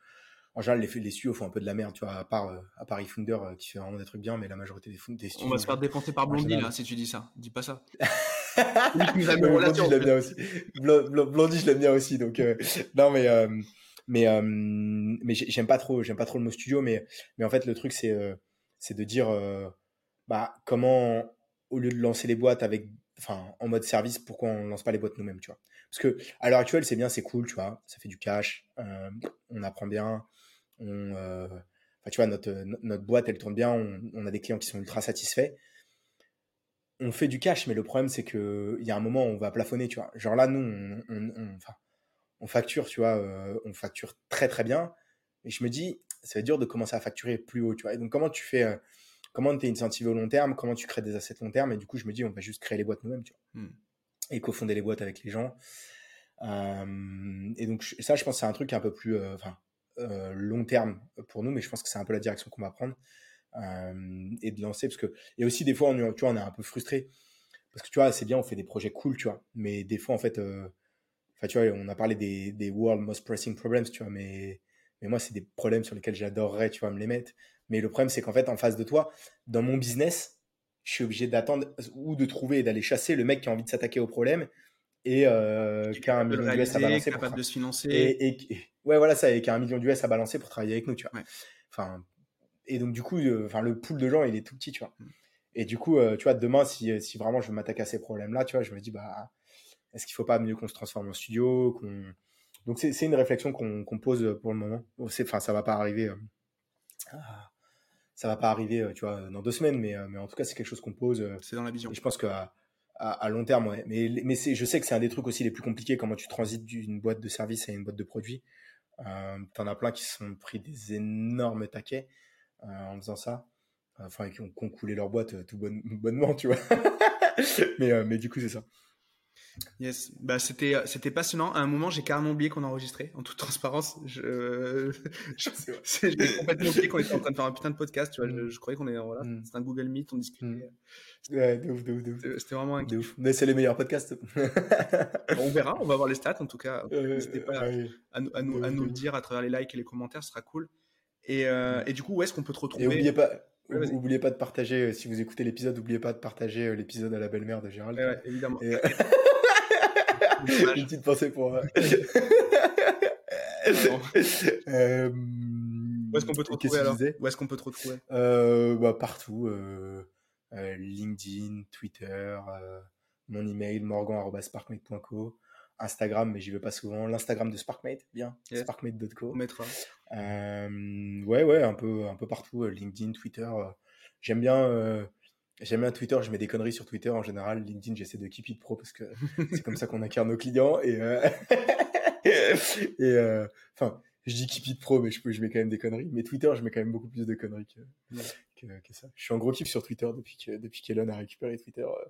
en général les, les studios font un peu de la merde, tu vois. À part euh, à part eFounder euh, qui fait vraiment des trucs bien, mais la majorité des, studios. On va se faire dépenser par Blondie général. là, si tu dis ça. Dis pas ça. Nous Blondie, je l'aime bien aussi. Blo- Blo- Blondie, je l'aime bien aussi. Donc, euh, non, mais, euh, mais, euh, mais j'ai- j'aime pas trop, j'aime pas trop le mot studio, mais, mais en fait, le truc, c'est, euh, c'est de dire, euh, bah, comment, au lieu de lancer les boîtes avec, enfin, en mode service, pourquoi on lance pas les boîtes nous-mêmes, tu vois. Parce que, à l'heure actuelle, c'est bien, c'est cool, tu vois. Ça fait du cash, euh, on apprend bien, on, euh, enfin, tu vois, notre, notre boîte, elle tourne bien, on, on a des clients qui sont ultra satisfaits on fait du cash, mais le problème, c'est que il y a un moment où on va plafonner, tu vois. Genre là, nous, on, on, on- facture, tu vois, euh, on facture très très bien. Et je me dis, ça va être dur de commencer à facturer plus haut, tu vois. Et donc, comment tu fais, euh, comment tu es incentivé au long terme, comment tu crées des assets long terme? Et du coup, je me dis, on va juste créer les boîtes nous-mêmes, tu vois. Hmm. Et cofonder les boîtes avec les gens. Euh, et donc, ça, je pense c'est un truc un peu plus, euh, enfin, euh, long terme pour nous, mais je pense que c'est un peu la direction qu'on va prendre. Euh, et de lancer, parce que, et aussi, des fois, on, est- tu vois, on est un peu frustré. Parce que tu vois, c'est bien, on fait des projets cool, tu vois. Mais des fois, en fait, euh, tu vois, on a parlé des, des world most pressing problems, tu vois. Mais, mais moi, c'est des problèmes sur lesquels j'adorerais, tu vois, me les mettre. Mais le problème, c'est qu'en fait, en face de toi, dans mon business, je suis obligé d'attendre ou de trouver et d'aller chasser le mec qui a envie de s'attaquer au problème et euh, qui a un de million d'US à réaliser, balancer. pour capable tra- de se financer. et, et- et- ouais, voilà ça, et qui a un million d'US à balancer pour travailler avec nous, tu vois. Ouais. Enfin, et donc, du coup, euh, enfin, le pool de gens, il est tout petit, tu vois. Mm. Et du coup, euh, tu vois, demain, si, si vraiment je veux m'attaquer à ces problèmes-là, tu vois, je me dis, bah, est-ce qu'il faut pas mieux qu'on se transforme en studio qu'on... Donc, c'est c'est une réflexion qu'on qu'on pose pour le moment. Enfin, ça va pas arriver. euh, ah, ça va pas arriver, euh, tu vois, dans deux semaines, mais, euh, mais en tout cas, c'est quelque chose qu'on pose. euh, C'est dans la vision. et je pense qu'à à, à long terme, ouais. Mais, mais c'est- je sais que c'est un des trucs aussi les plus compliqués, comment tu transites d'une boîte de service à une boîte de produits. Euh, T'en as plein qui se sont pris des énormes taquets euh, en faisant ça. Enfin, qui ont, coulé leur boîte euh, tout bonne- bonnement, tu vois. mais du coup, c'est ça. Yes, bah c'était c'était passionnant. À un moment, j'ai carrément oublié qu'on enregistrait. En toute transparence, je j'ai complètement oublié qu'on était en train de faire un putain de podcast. Tu vois, je, Mm. je croyais qu'on est voilà, Mm. c'est un Google Meet, on discutait. Mm. Ouais, de ouf, de ouf, de ouf. C'était- C'était vraiment un De ouf. Mais c'est les meilleurs podcasts. On verra, on va voir les stats en tout cas. Euh, N'hésitez pas à, nous- à nous, à le dire à travers les likes et les commentaires, ce sera cool. Et, euh, et du coup, où est-ce qu'on peut te Et retrouver? oubliez pas, N'oubliez pas de partager, si vous écoutez l'épisode, n'oubliez pas de partager l'épisode à la belle-mère de Gérald. Ouais, évidemment. Et, une petite pensée pour. euh, Où est-ce qu'on peut te retrouver alors? Où est-ce qu'on peut te retrouver? Euh, bah, partout. euh, euh, LinkedIn, Twitter, euh, mon email morgan.sparkmate.co, Instagram, mais j'y vais pas souvent. L'Instagram de Sparkmate, bien, Yes. sparkmate.co. On mettra. Euh, ouais, ouais, un peu, un peu partout. euh, LinkedIn, Twitter. euh, j'aime bien. euh, J'aime bien Twitter, je mets des conneries sur Twitter en général. LinkedIn, j'essaie de keep it pro parce que c'est comme ça qu'on acquiert nos clients. Et, euh, et euh, enfin, je dis keep it pro, mais je, peux, je mets quand même des conneries. Mais Twitter, je mets quand même beaucoup plus de conneries que, Ouais. que, que ça. Je suis en gros kiff sur Twitter depuis que depuis qu'Elon a récupéré Twitter. euh,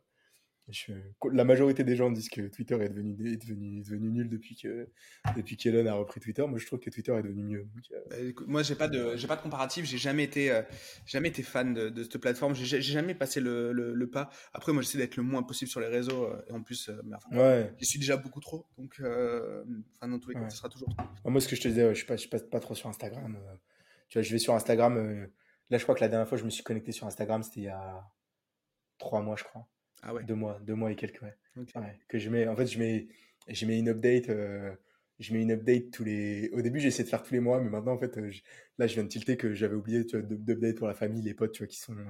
je- la majorité des gens disent que Twitter est devenu, est devenu, est devenu nul depuis que depuis qu'Elon a repris Twitter. Moi, je trouve que Twitter est devenu mieux. Donc, euh, Bah, écoute, moi, j'ai pas de, j'ai pas de comparatif. J'ai jamais été, euh, jamais été fan de, de cette plateforme. J'ai jamais passé le, le, le pas. Après, moi, j'essaie d'être le moins possible sur les réseaux. euh, et en plus, euh, mais enfin, ouais. j'y suis déjà beaucoup trop. Donc, enfin, dans tous les cas, Ouais. ce sera toujours. Moi, ce que je te disais, ouais, je, passe, je passe pas trop sur Instagram. tu vois, je vais sur Instagram. là, je crois que la dernière fois, je me suis connecté sur Instagram, c'était il y a trois mois, je crois. Ah ouais. Deux mois, deux mois et quelques, ouais. Que je mets, en fait, je mets, je mets une update. euh, je mets une update tous les. Au début, essayé de faire tous les mois, mais maintenant, en fait, euh, je- là, je viens de tilter que j'avais oublié, d'update pour la famille, les potes, tu vois, qui sont euh,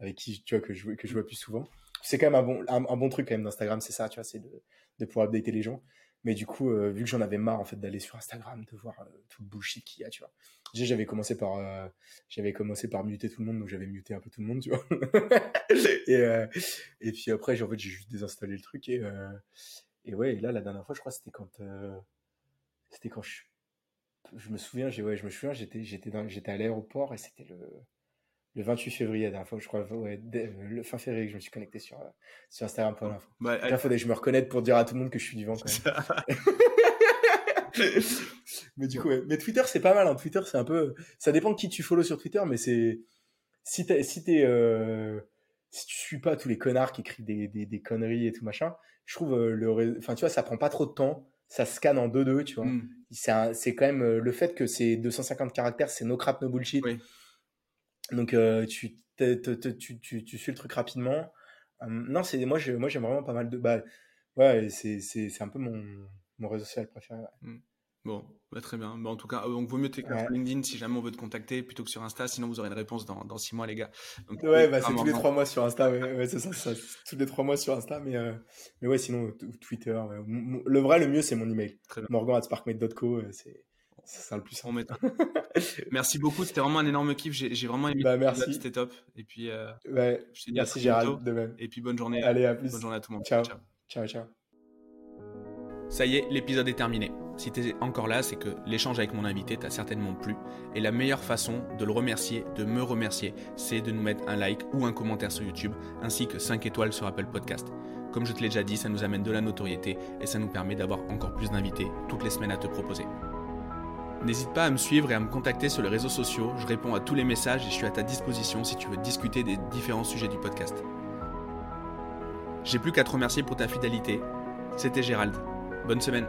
avec qui, tu vois, que je vois- que je vois plus souvent. C'est quand même un bon, un, un bon truc quand même d'Instagram, c'est ça, tu vois, c'est de, de pouvoir updater les gens. Mais du coup, euh, vu que j'en avais marre en fait d'aller sur Instagram, de voir euh, tout le bullshit qu'il y a, tu vois. Déjà, j'avais commencé par, euh, j'avais commencé par muter tout le monde, donc j'avais muté un peu tout le monde, tu vois. et, euh, et puis après, j'ai en fait, j'ai juste désinstallé le truc et, euh, et ouais, et là, la dernière fois, je crois, c'était quand, euh, c'était quand je, je me souviens, j'ai, ouais, je me souviens, j'étais, j'étais dans, j'étais à l'aéroport et c'était le, le 28 février, la dernière fois, je crois, ouais, dès- le fin février que je me suis connecté sur, euh, sur Instagram pour. Bah, Là, faudrait que je me reconnecte pour dire à tout le monde que je suis vivant quand même. mais du coup, ouais. mais Twitter, c'est pas mal. Hein. Twitter, c'est un peu. Ça dépend de qui tu follow sur Twitter, mais c'est. Si t'es. Si, t'es, euh, si tu suis pas tous les connards qui écrivent des, des, des conneries et tout machin, je trouve euh, le. Enfin, tu vois, ça prend pas trop de temps. Ça scanne en 2-2, tu vois. hmm. C'est un- c'est quand même euh, le fait que c'est 250 caractères, c'est no crap, no bullshit. Oui. Donc, euh, tu, tu, tu, tu suis le truc rapidement. Euh, non, c'est moi, je, moi, j'aime vraiment pas mal de. Bah, ouais, c'est un peu mon, mon réseau social préféré. ouais. Bon, bah, très bien. Bah, en tout cas, euh, donc vaut mieux t'écrire Ouais. sur LinkedIn si jamais on veut te contacter plutôt que sur Insta. Sinon, vous aurez une réponse dans, dans six mois, les gars. Donc, Ouais, bah, c'est tous les trois mois sur Insta. Ouais, ouais, c'est ça. Tous les trois mois sur Insta. Mais, euh, mais ouais, sinon, Twitter. ouais. Le vrai, le mieux, c'est mon email. Morgan.sparkmate.co. euh, C'est c'est ça le plus met- Merci beaucoup. C'était vraiment un énorme kiff. J'ai j'ai vraiment aimé. Bah, merci. C'était top. Et puis, euh, Ouais, je te dis à merci Gérald, bientôt. de même. Et puis, bonne journée. Allez, à plus. Bonne journée à tout le monde. Ciao. Ciao, ciao. Ça y est, l'épisode est terminé. Si t'es encore là, c'est que l'échange avec mon invité t'a certainement plu. Et la meilleure façon de le remercier, de me remercier, c'est de nous mettre un like ou un commentaire sur YouTube, ainsi que 5 étoiles sur Apple Podcast. Comme je te l'ai déjà dit, ça nous amène de la notoriété et ça nous permet d'avoir encore plus d'invités toutes les semaines à te proposer. N'hésite pas à me suivre et à me contacter sur les réseaux sociaux, je réponds à tous les messages et je suis à ta disposition si tu veux discuter des différents sujets du podcast. J'ai plus qu'à te remercier pour ta fidélité. C'était Gérald. Bonne semaine.